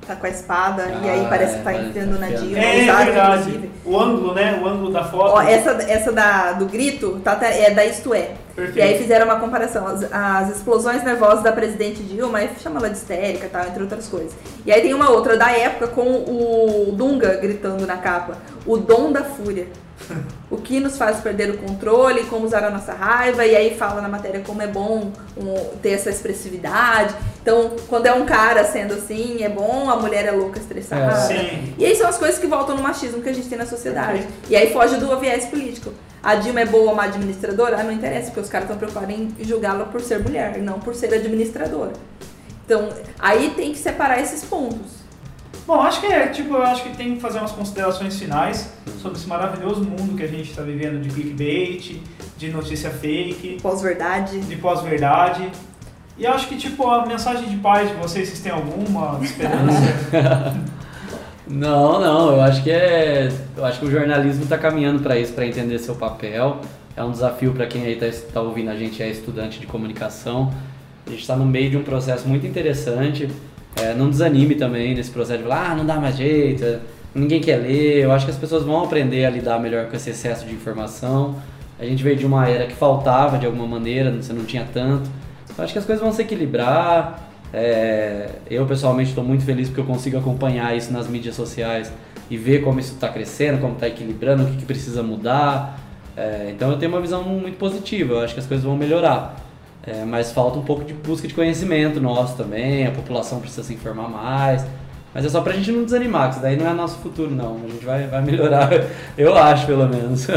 Tá com a espada e aí Ah, parece é, que tá enfiando que na tá enfiando. Dilma, É, usaram, verdade. inclusive. O ângulo, né? O ângulo da foto. Ó, essa, essa da, do grito tá, até- é da Isto É. Perfeito. E aí fizeram uma comparação, as, as explosões nervosas da presidente Dilma, aí chama ela de histérica e tal, entre outras coisas. E aí tem uma outra da época com o Dunga gritando na capa, o dom da fúria. O que nos faz perder o controle, como usar a nossa raiva, e aí fala na matéria como é bom um, ter essa expressividade. Então, quando é um cara sendo assim, é bom, a mulher é louca, estressada. É, sim. E aí são as coisas que voltam no machismo que a gente tem na sociedade. E aí foge do viés político. A Dilma é boa ou má administradora? Ah, não interessa, porque os caras estão preocupados em julgá-la por ser mulher, e não por ser administradora. Então, aí tem que separar esses pontos. Bom, acho que é, tipo, eu acho que tem que fazer umas considerações finais sobre esse maravilhoso mundo que a gente está vivendo de clickbait, de notícia fake, Pós-verdade. de pós-verdade. E acho que, tipo, a mensagem de paz de vocês, vocês têm alguma esperança? Não, não, eu acho que é. Eu acho que o jornalismo está caminhando para isso, para entender seu papel. É um desafio para quem aí está ouvindo a gente é estudante de comunicação. A gente está no meio de um processo muito interessante. É, não desanime também nesse processo de falar, ah, não dá mais jeito, ninguém quer ler. Eu acho que as pessoas vão aprender a lidar melhor com esse excesso de informação. A gente veio de uma era que faltava de alguma maneira, você não tinha tanto. Eu acho que as coisas vão se equilibrar. É, eu pessoalmente estou muito feliz porque eu consigo acompanhar isso nas mídias sociais e ver como isso está crescendo, como está equilibrando, o que, que precisa mudar. É, então eu tenho uma visão muito positiva, eu acho que as coisas vão melhorar. É, mas falta um pouco de busca de conhecimento nosso também, a população precisa se informar mais. Mas é só pra gente não desanimar, que isso daí não é nosso futuro não, a gente vai, vai melhorar, eu acho pelo menos.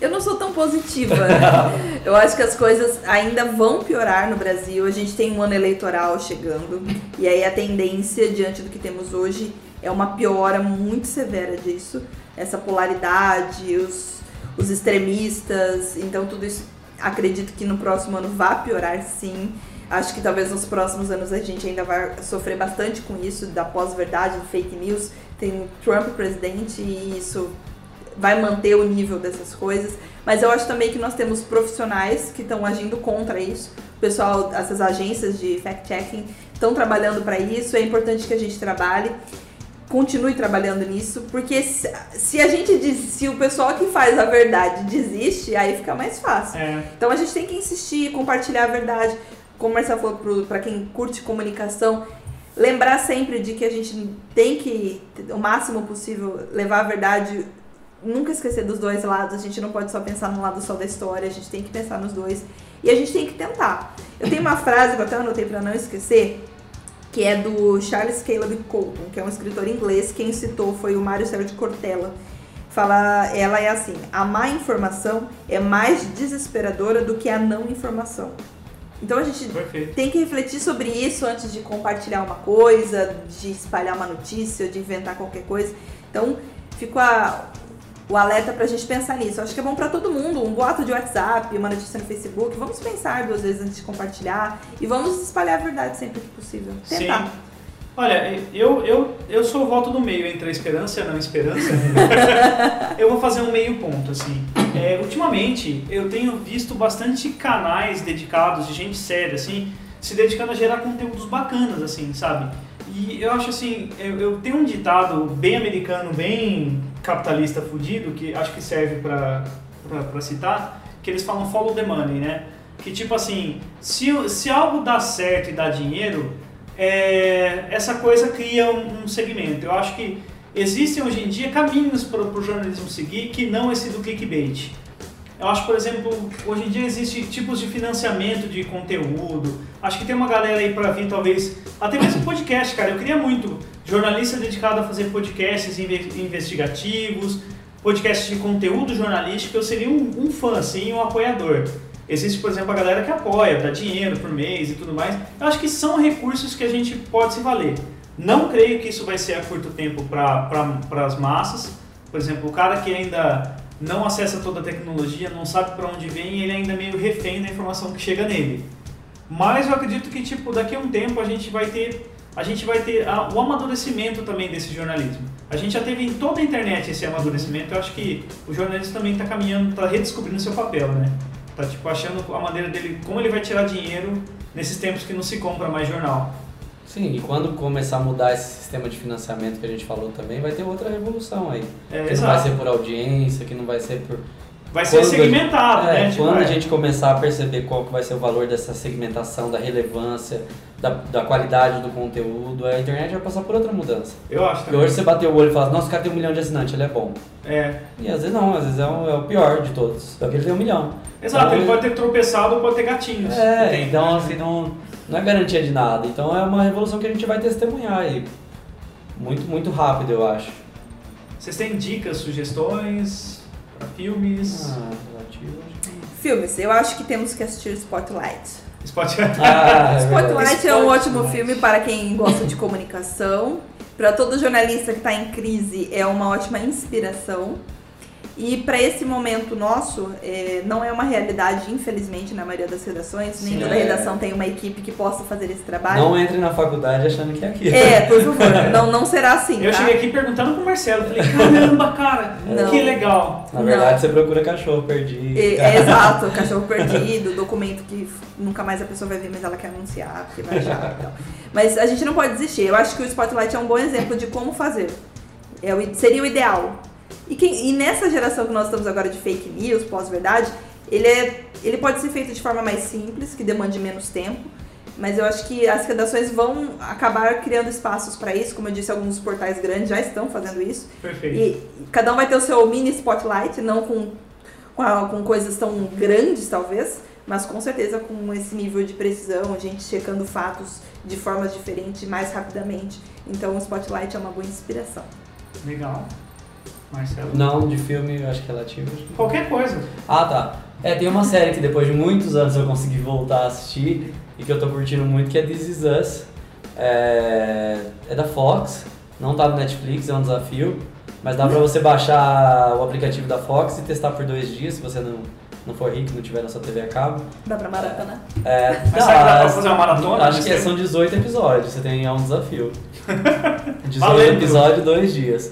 Eu não sou tão positiva. Eu acho que as coisas ainda vão piorar no Brasil. A gente tem um ano eleitoral chegando. E aí a tendência, diante do que temos hoje, é uma piora muito severa disso. Essa polaridade, os, os extremistas. Então, tudo isso acredito que no próximo ano vai piorar sim. Acho que talvez nos próximos anos a gente ainda vai sofrer bastante com isso, da pós-verdade, do fake news. Tem Trump presidente e isso vai manter o nível dessas coisas. Mas eu acho também que nós temos profissionais que estão agindo contra isso. O pessoal, essas agências de fact-checking estão trabalhando para isso. É importante que a gente trabalhe, continue trabalhando nisso, porque se, se a gente diz, se o pessoal que faz a verdade desiste, aí fica mais fácil. É, Então a gente tem que insistir, compartilhar a verdade. Como o Marcelo falou para quem curte comunicação, lembrar sempre de que a gente tem que, o máximo possível, levar a verdade nunca esquecer dos dois lados, a gente não pode só pensar num lado só da história, a gente tem que pensar nos dois e a gente tem que tentar. Eu tenho uma frase que eu até anotei para não esquecer, que é do Charles Caleb Colton, que é um escritor inglês, quem citou foi o Mário Sérgio Cortella. Fala, ela é assim: a má informação é mais desesperadora do que a não informação. Então a gente Perfeito. tem que refletir sobre isso antes de compartilhar uma coisa, de espalhar uma notícia, de inventar qualquer coisa. Então, fica a- o alerta pra gente pensar nisso. Eu acho que é bom pra todo mundo, um boato de WhatsApp, uma notícia no Facebook. Vamos pensar duas vezes antes de compartilhar e vamos espalhar a verdade sempre que possível. Tentar. Sim. Olha, eu, eu, eu sou o voto do meio entre a esperança e a não esperança. eu vou fazer um meio ponto, assim. É, ultimamente, eu tenho visto bastante canais dedicados de gente séria, assim, se dedicando a gerar conteúdos bacanas, assim, sabe? E eu acho assim, eu, eu tenho um ditado bem americano, bem capitalista fudido, que acho que serve pra citar, que eles falam follow the money, né? Que tipo assim, se, se algo dá certo e dá dinheiro, é, essa coisa cria um, um segmento. Eu acho que existem hoje em dia caminhos para o jornalismo seguir que não esse do clickbait. Eu acho, por exemplo, hoje em dia existem tipos de financiamento de conteúdo. Acho que tem uma galera aí para vir, talvez, até mesmo podcast, cara. Eu queria muito jornalista dedicado a fazer podcasts inve- investigativos, podcasts de conteúdo jornalístico. Eu seria um, um fã, assim, um apoiador. Existe, por exemplo, a galera que apoia, dá dinheiro por mês e tudo mais. Eu acho que são recursos que a gente pode se valer. Não creio que isso vai ser a curto tempo para as massas. Por exemplo, o cara que ainda não acessa toda a tecnologia, não sabe para onde vem, ele ainda é meio refém da informação que chega nele. Mas eu acredito que tipo daqui a um tempo a gente vai ter a gente vai ter a- o amadurecimento também desse jornalismo. A gente já teve em toda a internet esse amadurecimento. Eu acho que o jornalismo também está caminhando, está redescobrindo seu papel, né? Tá tipo achando a maneira dele, como ele vai tirar dinheiro nesses tempos que não se compra mais jornal. Sim, e quando começar a mudar esse sistema de financiamento que a gente falou também, vai ter outra revolução aí. É, que não vai exato. ser por audiência, que não vai ser por. Vai ser Quando a- segmentado, É, né? Tipo, quando a é. gente começar a perceber qual que vai ser o valor dessa segmentação, da relevância, da, da qualidade do conteúdo, a internet vai passar por outra mudança. Eu acho Porque também. hoje você bateu o olho e fala, nossa, o cara tem um milhão de assinantes, ele é bom. É. E às vezes não, às vezes é o, é o pior de todos. Só que ele tem um milhão. Exato, Então, ele pode ter tropeçado ou pode ter gatinhos. É, então assim, não, não é garantia de nada. Então é uma revolução que a gente vai testemunhar aí. Muito, muito rápido, eu acho. Vocês têm dicas, sugestões para filmes? Ah, Filmes, eu acho que temos que assistir Spotlight. Spotify. Ah, é Spotlight é um ótimo Spotlight. filme para quem gosta de comunicação. Para todo jornalista que está em crise, é uma ótima inspiração. E para esse momento nosso, é, não é uma realidade, infelizmente, na maioria das redações. Nem Sim, toda é. redação tem uma equipe que possa fazer esse trabalho. Não entre na faculdade achando que é aquilo. É, por favor, não, não será assim. Eu tá? cheguei aqui perguntando pro Marcelo, falei, caramba, cara, Não. que legal. Na verdade, Não. você procura cachorro perdido. É, é exato, cachorro perdido, documento que nunca mais a pessoa vai ver, mas ela quer anunciar, porque vai achar. e tal. Mas a gente não pode desistir. Eu acho que o Spotlight é um bom exemplo de como fazer. É o, seria o ideal. E, quem- e nessa geração que nós estamos agora de fake news, pós-verdade, ele, é, ele pode ser feito de forma mais simples, que demande menos tempo. Mas eu acho que as redações vão acabar criando espaços para isso. Como eu disse, alguns portais grandes já estão fazendo isso. Perfeito. E cada um vai ter o seu mini spotlight, não com, com, a- com coisas tão grandes, talvez, mas com certeza com esse nível de precisão, gente checando fatos de formas diferentes, mais rapidamente. Então o spotlight é uma boa inspiração. Legal. Marcelo. Não, de filme, eu acho que é relativo. Qualquer coisa. Ah, tá. É, tem uma série que depois de muitos anos eu consegui voltar a assistir e que eu tô curtindo muito, que é This Is Us. É, é da Fox, não tá no Netflix, é um desafio, mas dá pra você baixar o aplicativo da Fox e testar por dois dias, se você não, não for rico, não tiver na sua TV a cabo. Dá pra maratonar? É, Mas será que dá pra fazer uma maratona? Acho que Você- são 18 episódios, você tem é um desafio. 18 Valendo. episódios, dois dias.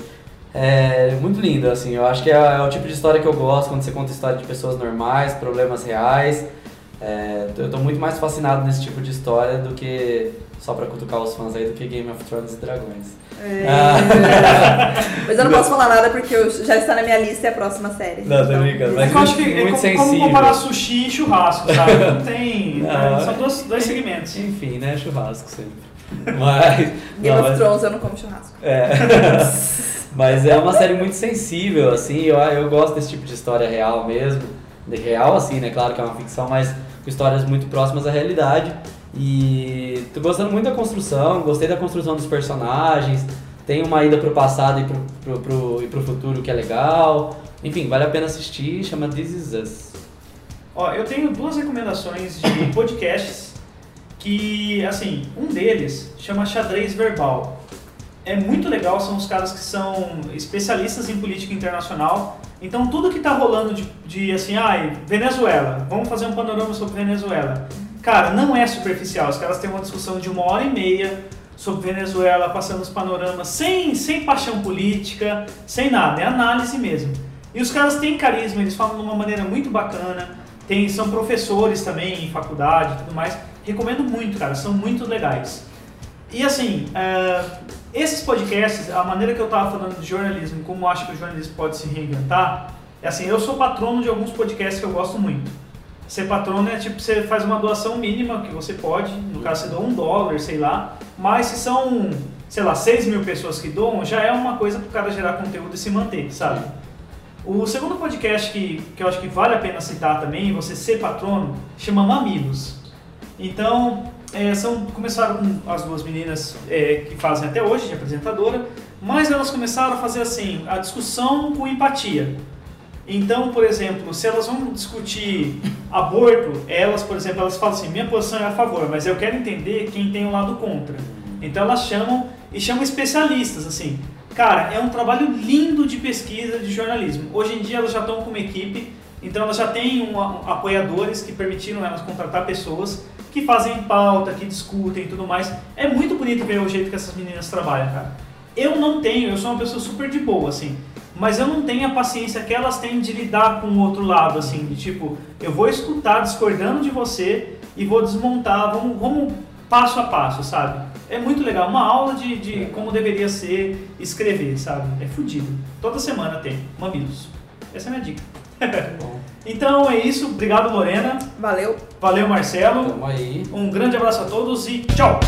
É muito lindo, assim, eu acho que é, é o tipo de história que eu gosto, quando você conta história de pessoas normais, problemas reais. É, eu tô muito mais fascinado nesse tipo de história do que só pra cutucar os fãs aí, do que Game of Thrones e Dragões. É. Ah. Mas eu não posso falar nada porque eu- já está na minha lista e é a próxima série. Não, tô brincando, É mas que eu acho que é muito como, como sensível. comparar sushi e churrasco, sabe? Não tem. Não, né? São é- dois, dois segmentos. Enfim, né, churrasco sempre. Mas. Game não, of mas- Thrones eu não como churrasco. É. Mas é uma série muito sensível, assim, eu, eu gosto desse tipo de história real mesmo. De real, assim, né? Claro que é uma ficção, mas com histórias muito próximas à realidade. E tô gostando muito da construção, gostei da construção dos personagens. Tem uma ida pro passado e pro, pro, pro- e pro futuro que é legal. Enfim, vale a pena assistir, chama This Is Us. Ó, eu tenho duas recomendações de podcasts que, assim, um deles chama Xadrez Verbal. É muito legal, são os caras que são especialistas em política internacional. Então, tudo que tá rolando de, de assim, ai, Venezuela, vamos fazer um panorama sobre Venezuela. Cara, não é superficial. Os caras têm uma discussão de uma hora e meia sobre Venezuela, passando os panoramas sem, sem paixão política, sem nada, é análise mesmo. E os caras têm carisma, eles falam de uma maneira muito bacana. Tem, são professores também em faculdade e tudo mais. Recomendo muito, cara, são muito legais. E assim, é, esses podcasts, a maneira que eu tava falando de jornalismo, como eu acho que o jornalismo pode se reinventar, é assim, eu sou patrono de alguns podcasts que eu gosto muito. Ser patrono é tipo, você faz uma doação mínima que você pode, no caso você doa um dólar, sei lá, mas se são, sei lá, 6 mil pessoas que doam, já é uma coisa pro cara gerar conteúdo e se manter, sabe? O segundo podcast que, que eu acho que vale a pena citar também, você ser patrono, chama Mamilos. Então, é, são, começaram com as duas meninas é, que fazem até hoje, de apresentadora, mas elas começaram a fazer assim, a discussão com empatia. Então, por exemplo, se elas vão discutir aborto, elas, por exemplo, elas falam assim, minha posição é a favor, mas eu quero entender quem tem o lado contra. Então elas chamam e chamam especialistas, assim. Cara, é um trabalho lindo de pesquisa de jornalismo. Hoje em dia elas já estão com uma equipe, então elas já têm um, apoiadores que permitiram elas contratar pessoas que fazem pauta, que discutem e tudo mais. É muito bonito ver o jeito que essas meninas trabalham, cara. Eu não tenho, eu sou uma pessoa super de boa, assim. Mas eu não tenho a paciência que elas têm de lidar com o outro lado, assim, de tipo, eu vou escutar discordando de você e vou desmontar, vamos, vamos passo a passo, sabe? É muito legal, uma aula de, de como deveria ser escrever, sabe? É fudido. Toda semana tem, mamilos. Essa é a minha dica. então é isso, obrigado Lorena, Valeu. valeu Marcelo, Tamo aí. um grande abraço a todos e tchau!